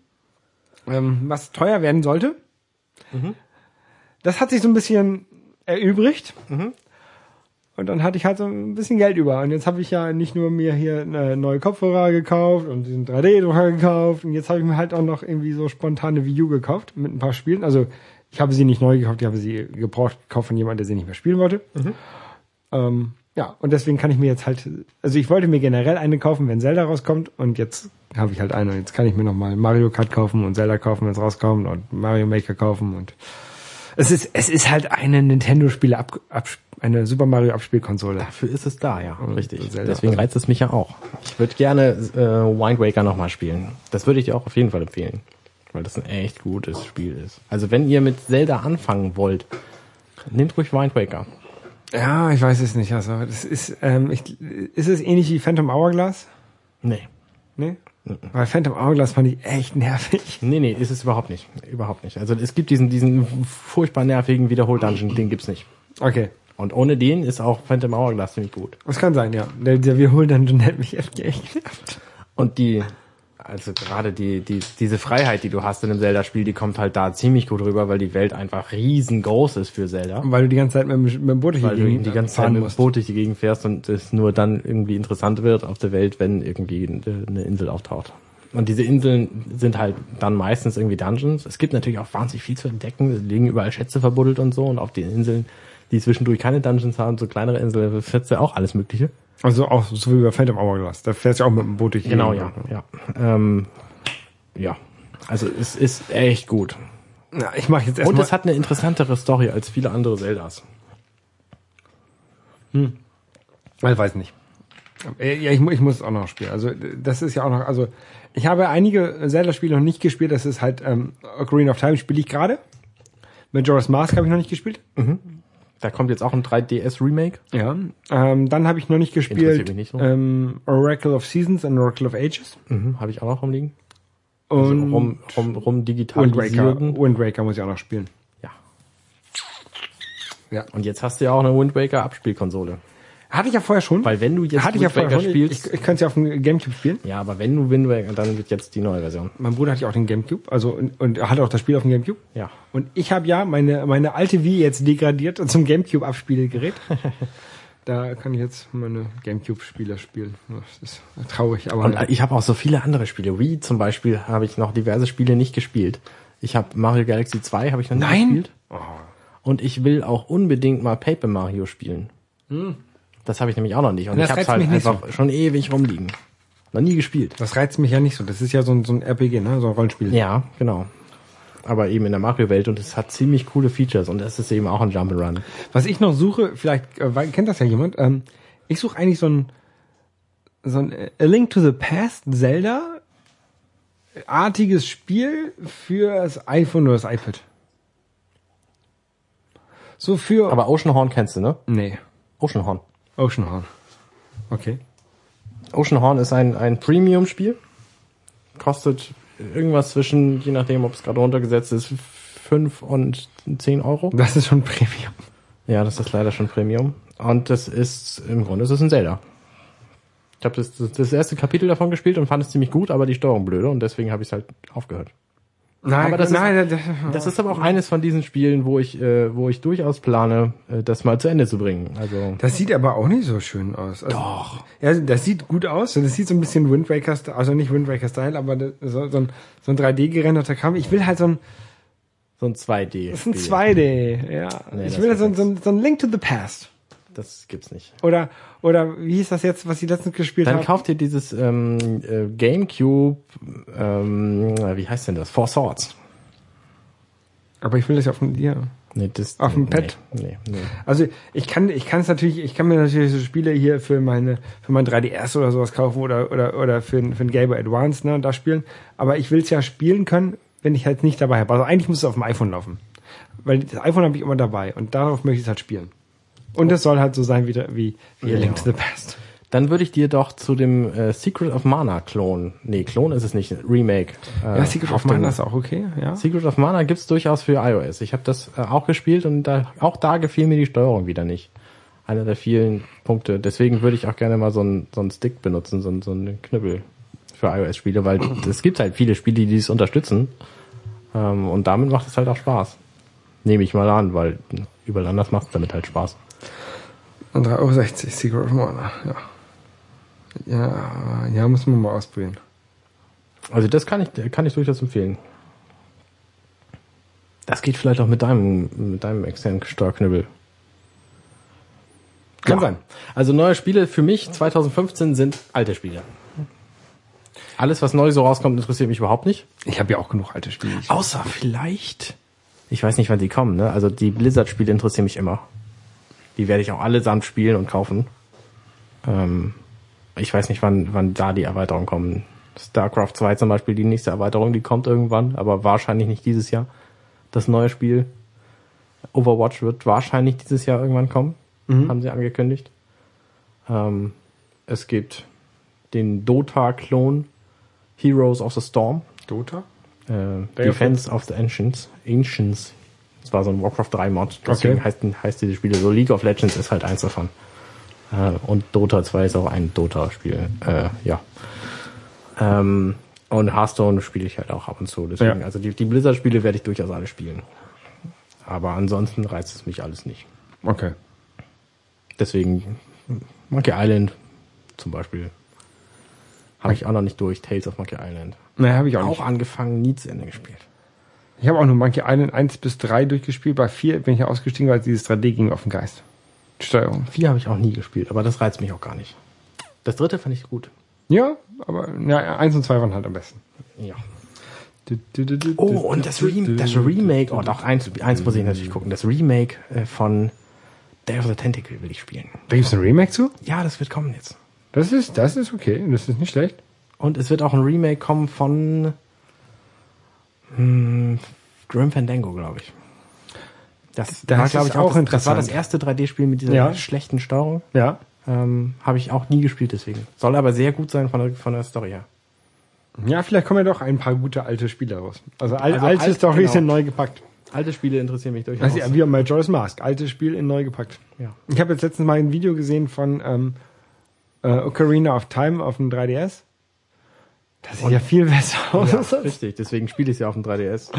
ähm, was teuer werden sollte. Das hat sich so ein bisschen erübrigt. Und dann hatte ich halt so ein bisschen Geld über. Und jetzt habe ich ja nicht nur mir hier eine neue Kopfhörer gekauft und diesen 3D-Drucker gekauft. Und jetzt habe ich mir halt auch noch irgendwie so spontane Wii U gekauft mit ein paar Spielen. Also ich habe sie nicht neu gekauft, ich habe sie gebraucht gekauft von jemandem, der sie nicht mehr spielen wollte. Ähm, ja, und deswegen kann ich mir jetzt halt, also ich wollte mir generell eine kaufen, wenn Zelda rauskommt und jetzt habe ich halt eine. Jetzt kann ich mir nochmal Mario Kart kaufen und Zelda kaufen, wenn es rauskommt und Mario Maker kaufen und es ist, es ist halt eine Nintendo-Spiele, ab, ab, eine Super Mario Abspielkonsole. Dafür ist es da, ja, richtig. Zelda. Deswegen reizt es mich ja auch. Ich würde gerne äh, Wind Waker nochmal spielen. Das würde ich dir auch auf jeden Fall empfehlen. Weil das ein echt gutes Spiel ist. Also wenn ihr mit Zelda anfangen wollt, nehmt ruhig Wind Waker. Ja, ich weiß es nicht. Also, das ist, ähm, ich, ist es ähnlich wie Phantom Hourglass? Nee. Nee? Weil Phantom Hourglass fand ich echt nervig. Nee, nee, ist es überhaupt nicht. Überhaupt nicht. Also es gibt diesen, diesen furchtbar nervigen Wiederhol-Dungeon, den gibt's nicht. Okay. Und ohne den ist auch Phantom Hourglass ziemlich gut. Das kann sein, ja. Der, der Wiederhol-Dungeon hat mich echt, echt genervt. Und die, also gerade die, die, diese Freiheit, die du hast in einem Zelda-Spiel, die kommt halt da ziemlich gut rüber, weil die Welt einfach riesengroß ist für Zelda. Weil du die ganze Zeit mit, dem- mit dem Boot durch Weil du Gegend die ganze Zeit mit dem. Boot durch die Gegend fährst und es nur dann irgendwie interessant wird auf der Welt, wenn irgendwie eine Insel auftaucht. Und diese Inseln sind halt dann meistens irgendwie Dungeons. Es gibt natürlich auch wahnsinnig viel zu entdecken. Es liegen überall Schätze verbuddelt und so. Und auf den Inseln, die zwischendurch keine Dungeons haben, so kleinere Inseln, findest du auch alles Mögliche. Also auch so wie bei Phantom Hourglass. Da fährst du auch mit dem Boot durch Genau, ja. Ja. Ähm, ja. Also es ist echt gut. ja. Ich mache jetzt Und erstmal. es hat eine interessantere Story als viele andere Zeldas. Ich weiß nicht. Äh, Ja, ich, ich muss es auch noch spielen. Also das ist ja auch noch, also ich habe einige Zelda-Spiele noch nicht gespielt. Das ist halt ähm, Ocarina of Time spiele ich gerade. Majora's Mask habe ich noch nicht gespielt. Da kommt jetzt auch ein 3DS-Remake. Ja. Ähm, dann habe ich noch nicht gespielt nicht so. ähm, Oracle of Seasons und Oracle of Ages. Mhm, Habe ich auch noch rumliegen. Und Also rum, rum, rum Wind Waker. digitalisieren. Wind Waker muss ich auch noch spielen. Ja. Ja. Und jetzt hast du ja auch eine Wind Waker Abspielkonsole. Hatte ich ja vorher schon. Weil wenn du jetzt Hatte ich ja vorher schon. spielst, Ich, ich könnte es ja auf dem Gamecube spielen. ja, aber wenn du Wind Waker, dann wird jetzt die neue Version. Mein Bruder hat ja auch den Gamecube, also und, und er hatte auch das Spiel auf dem Gamecube. Ja. Und ich habe ja meine meine alte Wii jetzt degradiert zum Gamecube Abspielgerät. <laughs> da kann ich jetzt meine Gamecube Spiele spielen. Das ist traurig, aber Und ich habe auch so viele andere Spiele. Wii zum Beispiel habe ich noch diverse Spiele nicht gespielt. Ich habe Mario Galaxy 2 habe ich noch nicht Nein? gespielt. Und ich will auch unbedingt mal Paper Mario spielen. Das habe ich nämlich auch noch nicht. Und. Das ich habe halt einfach schon ewig rumliegen. Noch nie gespielt. das reizt mich ja nicht so. Das ist ja so ein, so ein RPG, ne, so ein Rollenspiel. Ja, genau. Aber eben in der Mario-Welt und es hat ziemlich coole Features und es ist eben auch ein Jump'n'Run. Was ich noch suche, vielleicht äh, kennt das ja jemand. Ähm, ich suche eigentlich so ein so ein äh, A Link to the Past Zelda artiges Spiel für das iPhone oder das iPad. So für Aber Oceanhorn kennst du, ne? nee, Oceanhorn. Oceanhorn. Okay. Oceanhorn ist ein, ein Premium-Spiel. Kostet irgendwas zwischen, je nachdem, ob es gerade runtergesetzt ist, 5 und 10 Euro. Das ist schon Premium. Ja, das ist leider schon Premium. Und das ist, im Grunde ist es ein Zelda. Ich habe das, das, das erste Kapitel davon gespielt und fand es ziemlich gut, aber die Steuerung blöde und deswegen habe ich es halt aufgehört. Nein, Aber das ist- nein, das, Das ist aber auch eines von diesen Spielen, wo ich, äh, wo ich durchaus plane, äh, das mal zu Ende zu bringen. Also das sieht aber auch nicht so schön aus. Also, Doch. Ja, das sieht gut aus. Das sieht so ein bisschen Wind Waker, also nicht Wind Waker Style, aber das, so, so ein, so ein 3D gerenderter Kram. Ich will halt so ein, so ein 2D. Das ist ein 2D, ja. Nee, ich will so, ein- so ein Link to the Past. Das gibt's nicht. Oder, oder wie hieß das jetzt, was ich letztens gespielt Dann habe? kauft ihr dieses ähm, äh, GameCube, ähm, wie heißt denn das? Four Swords. Aber ich will das ja auf dem, ja. Nee, das, Auf dem nee, Pad? Nee, nee. Also ich kann, ich kann es natürlich, ich kann mir natürlich so Spiele hier für meine, für mein 3DS oder sowas kaufen oder oder oder für, ein- für ein Game Boy Advance, ne, da spielen. Aber ich will es ja spielen können, wenn ich halt nicht dabei habe. Also eigentlich muss es auf dem iPhone laufen. weil das iPhone habe ich immer dabei und darauf möchte ich es halt spielen. Und es soll halt so sein wie, der- wie, wie A Link to the Past. Dann würde ich dir doch zu dem äh, Secret of Mana Klon, nee, Klon ist es nicht, Remake. Äh, Ja, Secret of Mana ist auch okay, ja. Secret of Mana gibt's durchaus für iOS. Ich habe das äh, auch gespielt und da, auch da gefiel mir die Steuerung wieder nicht. Einer der vielen Punkte. Deswegen würde ich auch gerne mal so einen, so einen Stick benutzen, so, einen- so einen Knüppel für iOS-Spiele, weil <clears throat> es gibt halt viele Spiele, die es unterstützen. Ähm, und damit macht es halt auch Spaß. Nehme ich mal an, weil überall anders macht es damit halt Spaß. Und 3,60 Euro Secret of Mana, ja. Ja, ja, muss man mal ausprobieren. Also das kann ich, kann ich durchaus empfehlen. Das geht vielleicht auch mit deinem, mit deinem externen Steuerknüppel. Kann Ja. sein. Also neue Spiele für mich 2015 sind alte Spiele. Alles, was neu so rauskommt, interessiert mich überhaupt nicht. Ich habe ja auch genug alte Spiele. Außer vielleicht. Ich weiß nicht, wann die kommen, ne? Also die Blizzard-Spiele interessieren mich immer. Die werde ich auch allesamt spielen und kaufen. Ähm, ich weiß nicht, wann, wann da die Erweiterungen kommen. StarCraft 2 zum Beispiel, die nächste Erweiterung, die kommt irgendwann, aber wahrscheinlich nicht dieses Jahr. Das neue Spiel. Overwatch wird wahrscheinlich dieses Jahr irgendwann kommen. Haben sie angekündigt. Ähm, es gibt den Dota-Klon Heroes of the Storm. Dota? Äh, Defense of the Ancients. Ancients. Das war so ein Warcraft 3 Mod. Deswegen Okay. heißt, heißt diese Spiele so. League of Legends ist halt eins davon. Äh, und Dota 2 ist auch ein Dota-Spiel. Äh, ja. Ähm, und Hearthstone spiele ich halt auch ab und zu. Deswegen, Ja. also die, die Blizzard-Spiele werde ich durchaus alle spielen. Aber ansonsten reizt es mich alles nicht. Okay. Deswegen Monkey Island zum Beispiel. Habe ich auch noch nicht durch. Tales of Monkey Island. Naja, habe ich auch, Auch nicht. angefangen, nie zu Ende gespielt. Ich habe auch nur Monkey Island 1 bis 3 durchgespielt. Bei 4 bin ich ausgestiegen, weil dieses 3D ging auf den Geist. Steuerung. Vier habe ich auch nie gespielt, aber das reizt mich auch gar nicht. Das dritte fand ich gut. Ja, aber ja, 1 und 2 waren halt am besten. Ja. Oh, und das, Rem das Remake, oh doch, eins, eins muss ich natürlich gucken. Das Remake äh, von Day of the Tentacle will ich spielen. Da gibt's ein Remake zu? Ja, das wird kommen jetzt. Das ist, das ist okay. Das ist nicht schlecht. Und es wird auch ein Remake kommen von hm, Grim Fandango, glaube ich. Das, Das war, glaub ist ich, auch das, das war das interessant. erste 3D-Spiel mit dieser Ja. schlechten Steuerung. Ja. Ähm, Habe ich auch nie gespielt deswegen. Soll aber sehr gut sein von der, von der Story her. Ja, vielleicht kommen ja doch ein paar gute alte Spiele raus. Also, al Also alte alt- Storys genau. sind neu gepackt. Alte Spiele interessieren mich durchaus. Ist ja wie bei Majora's Mask. Altes Spiel in neu gepackt. Ja. Ich habe jetzt letztens mal ein Video gesehen von ähm, äh, Ocarina of Time auf dem 3DS. Das sieht ja viel besser aus. Ja, richtig, deswegen spiele ich es ja auf dem 3DS.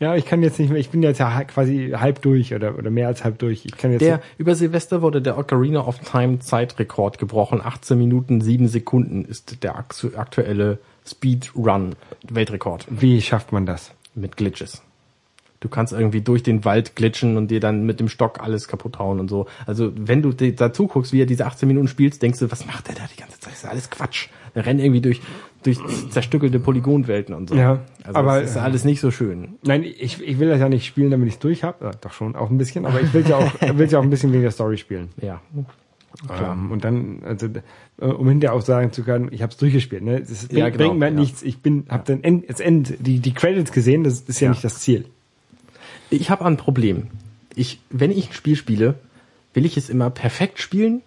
Ja, ich kann jetzt nicht mehr, ich bin jetzt ja quasi halb durch oder, oder mehr als halb durch. Ich kann jetzt Der, über Silvester wurde der Ocarina of Time Zeitrekord gebrochen. 18 Minuten 7 Sekunden ist der aktu- aktuelle Speedrun Weltrekord wie schafft man das? mit Glitches. Du kannst irgendwie durch den Wald glitschen und dir dann mit dem Stock alles kaputt hauen und so. Also wenn du dazu guckst, wie er diese 18 Minuten spielst, denkst du, was macht der da die ganze Zeit? Das ist alles Quatsch. Rennt irgendwie durch, durch zerstückelte Polygonwelten und so. Ja, also aber- das ist alles nicht so schön. Nein, ich, ich will das ja nicht spielen, damit ich es durch habe. Ja, doch schon, auch ein bisschen, aber ich will ja auch, <laughs> will ja auch ein bisschen wegen der Story spielen. Ja. Ähm, und dann, also, äh, um hinterher auch sagen zu können, ich habe es durchgespielt. Ne? Das Ja, bringt, genau, bringt mir ja. nichts. Ich bin, habe dann End, das End, die, die Credits gesehen. Das ist ja, Ja. nicht das Ziel. Ich habe ein Problem. Ich, wenn ich ein Spiel spiele, will ich es immer perfekt spielen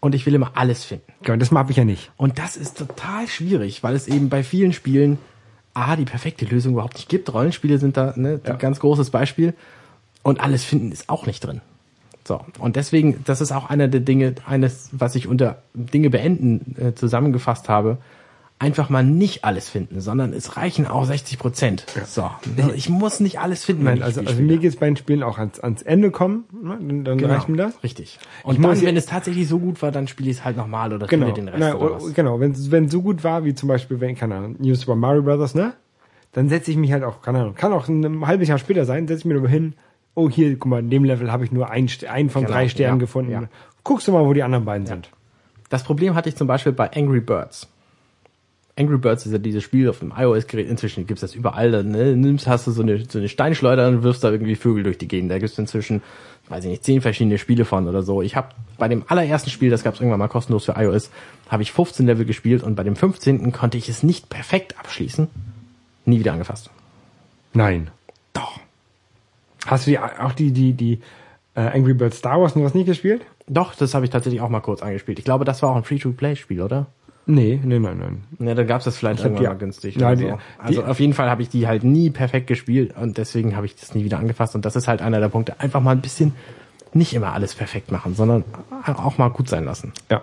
und ich will immer alles finden. Genau, das habe ich ja nicht. Und das ist total schwierig, weil es eben bei vielen Spielen A, die perfekte Lösung überhaupt nicht gibt. Rollenspiele sind da ne, Ja. ein ganz großes Beispiel. Und alles finden ist auch nicht drin. So. Und deswegen, das ist auch einer der Dinge, eines, was ich unter Dinge beenden äh, zusammengefasst habe. Einfach mal nicht alles finden, sondern es reichen auch 60 Prozent. So. Ne, Ich muss nicht alles finden. Nein, ich also, also mir geht's bei den Spielen auch ans, ans Ende kommen. Ne? Dann, dann Genau, reicht mir das. Richtig. Ich Und muss dann, ja- wenn es tatsächlich so gut war, dann spiele ich es halt nochmal oder Genau, den Rest Na, oder was. genau. Wenn es so gut war, wie zum Beispiel, wenn, keine Ahnung, New Super Mario Brothers, ne? Dann setze ich mich halt auch, keine Ahnung, kann auch ein halbes Jahr später sein, setze ich mir darüber hin, oh hier, guck mal, in dem Level habe ich nur einen, einen von Genau, drei Sternen ja, gefunden. ja. Guckst du mal, wo die anderen beiden sind. Das Problem hatte ich zum Beispiel bei Angry Birds. Angry Birds ist ja dieses Spiel auf dem iOS-Gerät. Inzwischen gibt's das überall. Da, ne? Nimmst, hast du so eine, so eine Steinschleuder und wirfst da irgendwie Vögel durch die Gegend. Da gibt's inzwischen, weiß ich nicht, zehn verschiedene Spiele von oder so. Ich habe bei dem allerersten Spiel, das gab's irgendwann mal kostenlos für iOS, habe ich 15 Level gespielt und bei dem 15. konnte ich es nicht perfekt abschließen. Nie wieder angefasst. Nein. Doch. Hast du die, auch die, die, die äh, Angry Birds Star Wars noch was nicht gespielt? Doch, das habe ich tatsächlich auch mal kurz angespielt. Ich glaube, das war auch ein Free-to-Play-Spiel, oder? Nee, nee, nein, nein. Ja, dann gab's das vielleicht irgendwann die- mal günstig. Ja, oder die- so. Also die- auf jeden Fall habe ich die halt nie perfekt gespielt und deswegen habe ich das nie wieder angefasst. Und das ist halt einer der Punkte. Einfach mal ein bisschen nicht immer alles perfekt machen, sondern auch mal gut sein lassen. Ja.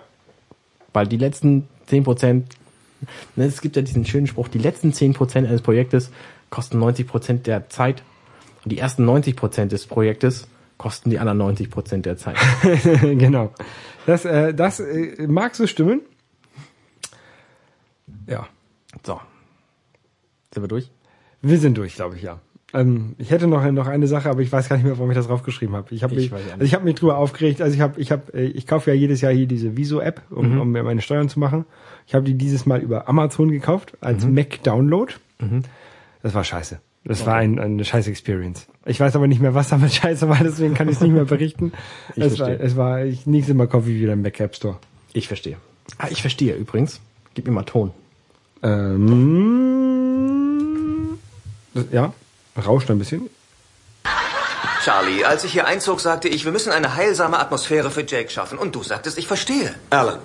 Weil die letzten 10 Prozent, ne, es gibt ja diesen schönen Spruch, die letzten 10 Prozent eines Projektes kosten 90 Prozent der Zeit und die ersten 90 Prozent des Projektes kosten die anderen 90 Prozent der Zeit. <laughs> genau. Das, äh, das äh, mag so stimmen. Ja. So. Sind wir durch? Wir sind durch, glaube ich, ja. Ähm, ich hätte noch, noch eine Sache, aber ich weiß gar nicht mehr, warum ich das draufgeschrieben habe. Ich habe Ich mich, also ich habe mich drüber aufgeregt. Also ich habe, ich habe, äh, ich kaufe ja jedes Jahr hier diese Viso-App, um, um mir meine Steuern zu machen. Ich habe die dieses Mal über Amazon gekauft als Mac-Download. Das war scheiße. Das war ein, eine scheiß Experience. Ich weiß aber nicht mehr, was damit <laughs> scheiße war, deswegen kann ich es nicht mehr berichten. Ich es, war, verstehe. es war, ich, nächstes Mal kaufe ich wieder im Mac App Store. Ich verstehe. Ah, ich verstehe übrigens. Gib mir mal Ton. Ähm, das, ja, rauscht ein bisschen. Charlie, als ich hier einzog, sagte ich, wir müssen eine heilsame Atmosphäre für Jake schaffen. Und du sagtest, ich verstehe. Alan,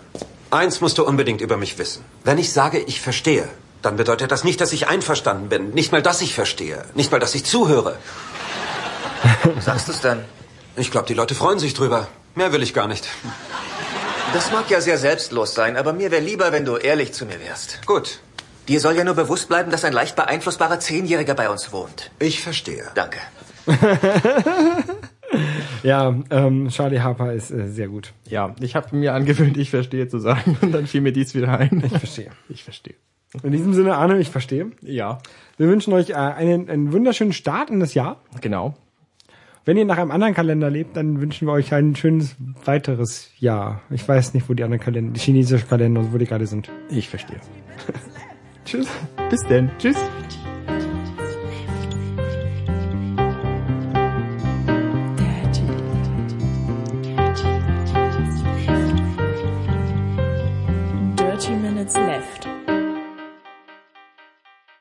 eins musst du unbedingt über mich wissen. Wenn ich sage, ich verstehe, dann bedeutet das nicht, dass ich einverstanden bin. Nicht mal, dass ich verstehe. Nicht mal, dass ich zuhöre. Sagst du es dann? Ich glaube, die Leute freuen sich drüber. Mehr will ich gar nicht. Das mag ja sehr selbstlos sein, aber mir wäre lieber, wenn du ehrlich zu mir wärst. Gut, Dir soll ja nur bewusst bleiben, dass ein leicht beeinflussbarer Zehnjähriger bei uns wohnt. ich verstehe. Danke. <laughs> Ja, ähm, Charlie Harper ist äh, sehr gut. Ja, ich habe mir angewöhnt, ich verstehe zu sagen und dann fiel mir dies wieder ein. Ich verstehe. Ich verstehe. In diesem Sinne, Arne, ich verstehe. Ja, Wir wünschen euch äh, einen, einen wunderschönen Start in das Jahr. genau. Wenn ihr nach einem anderen Kalender lebt, dann wünschen wir euch ein schönes weiteres Jahr. Ich weiß nicht, wo die anderen Kalender, die chinesischen Kalender, wo die gerade sind. Ich verstehe. <laughs> Tschüss. Bis denn. Tschüss.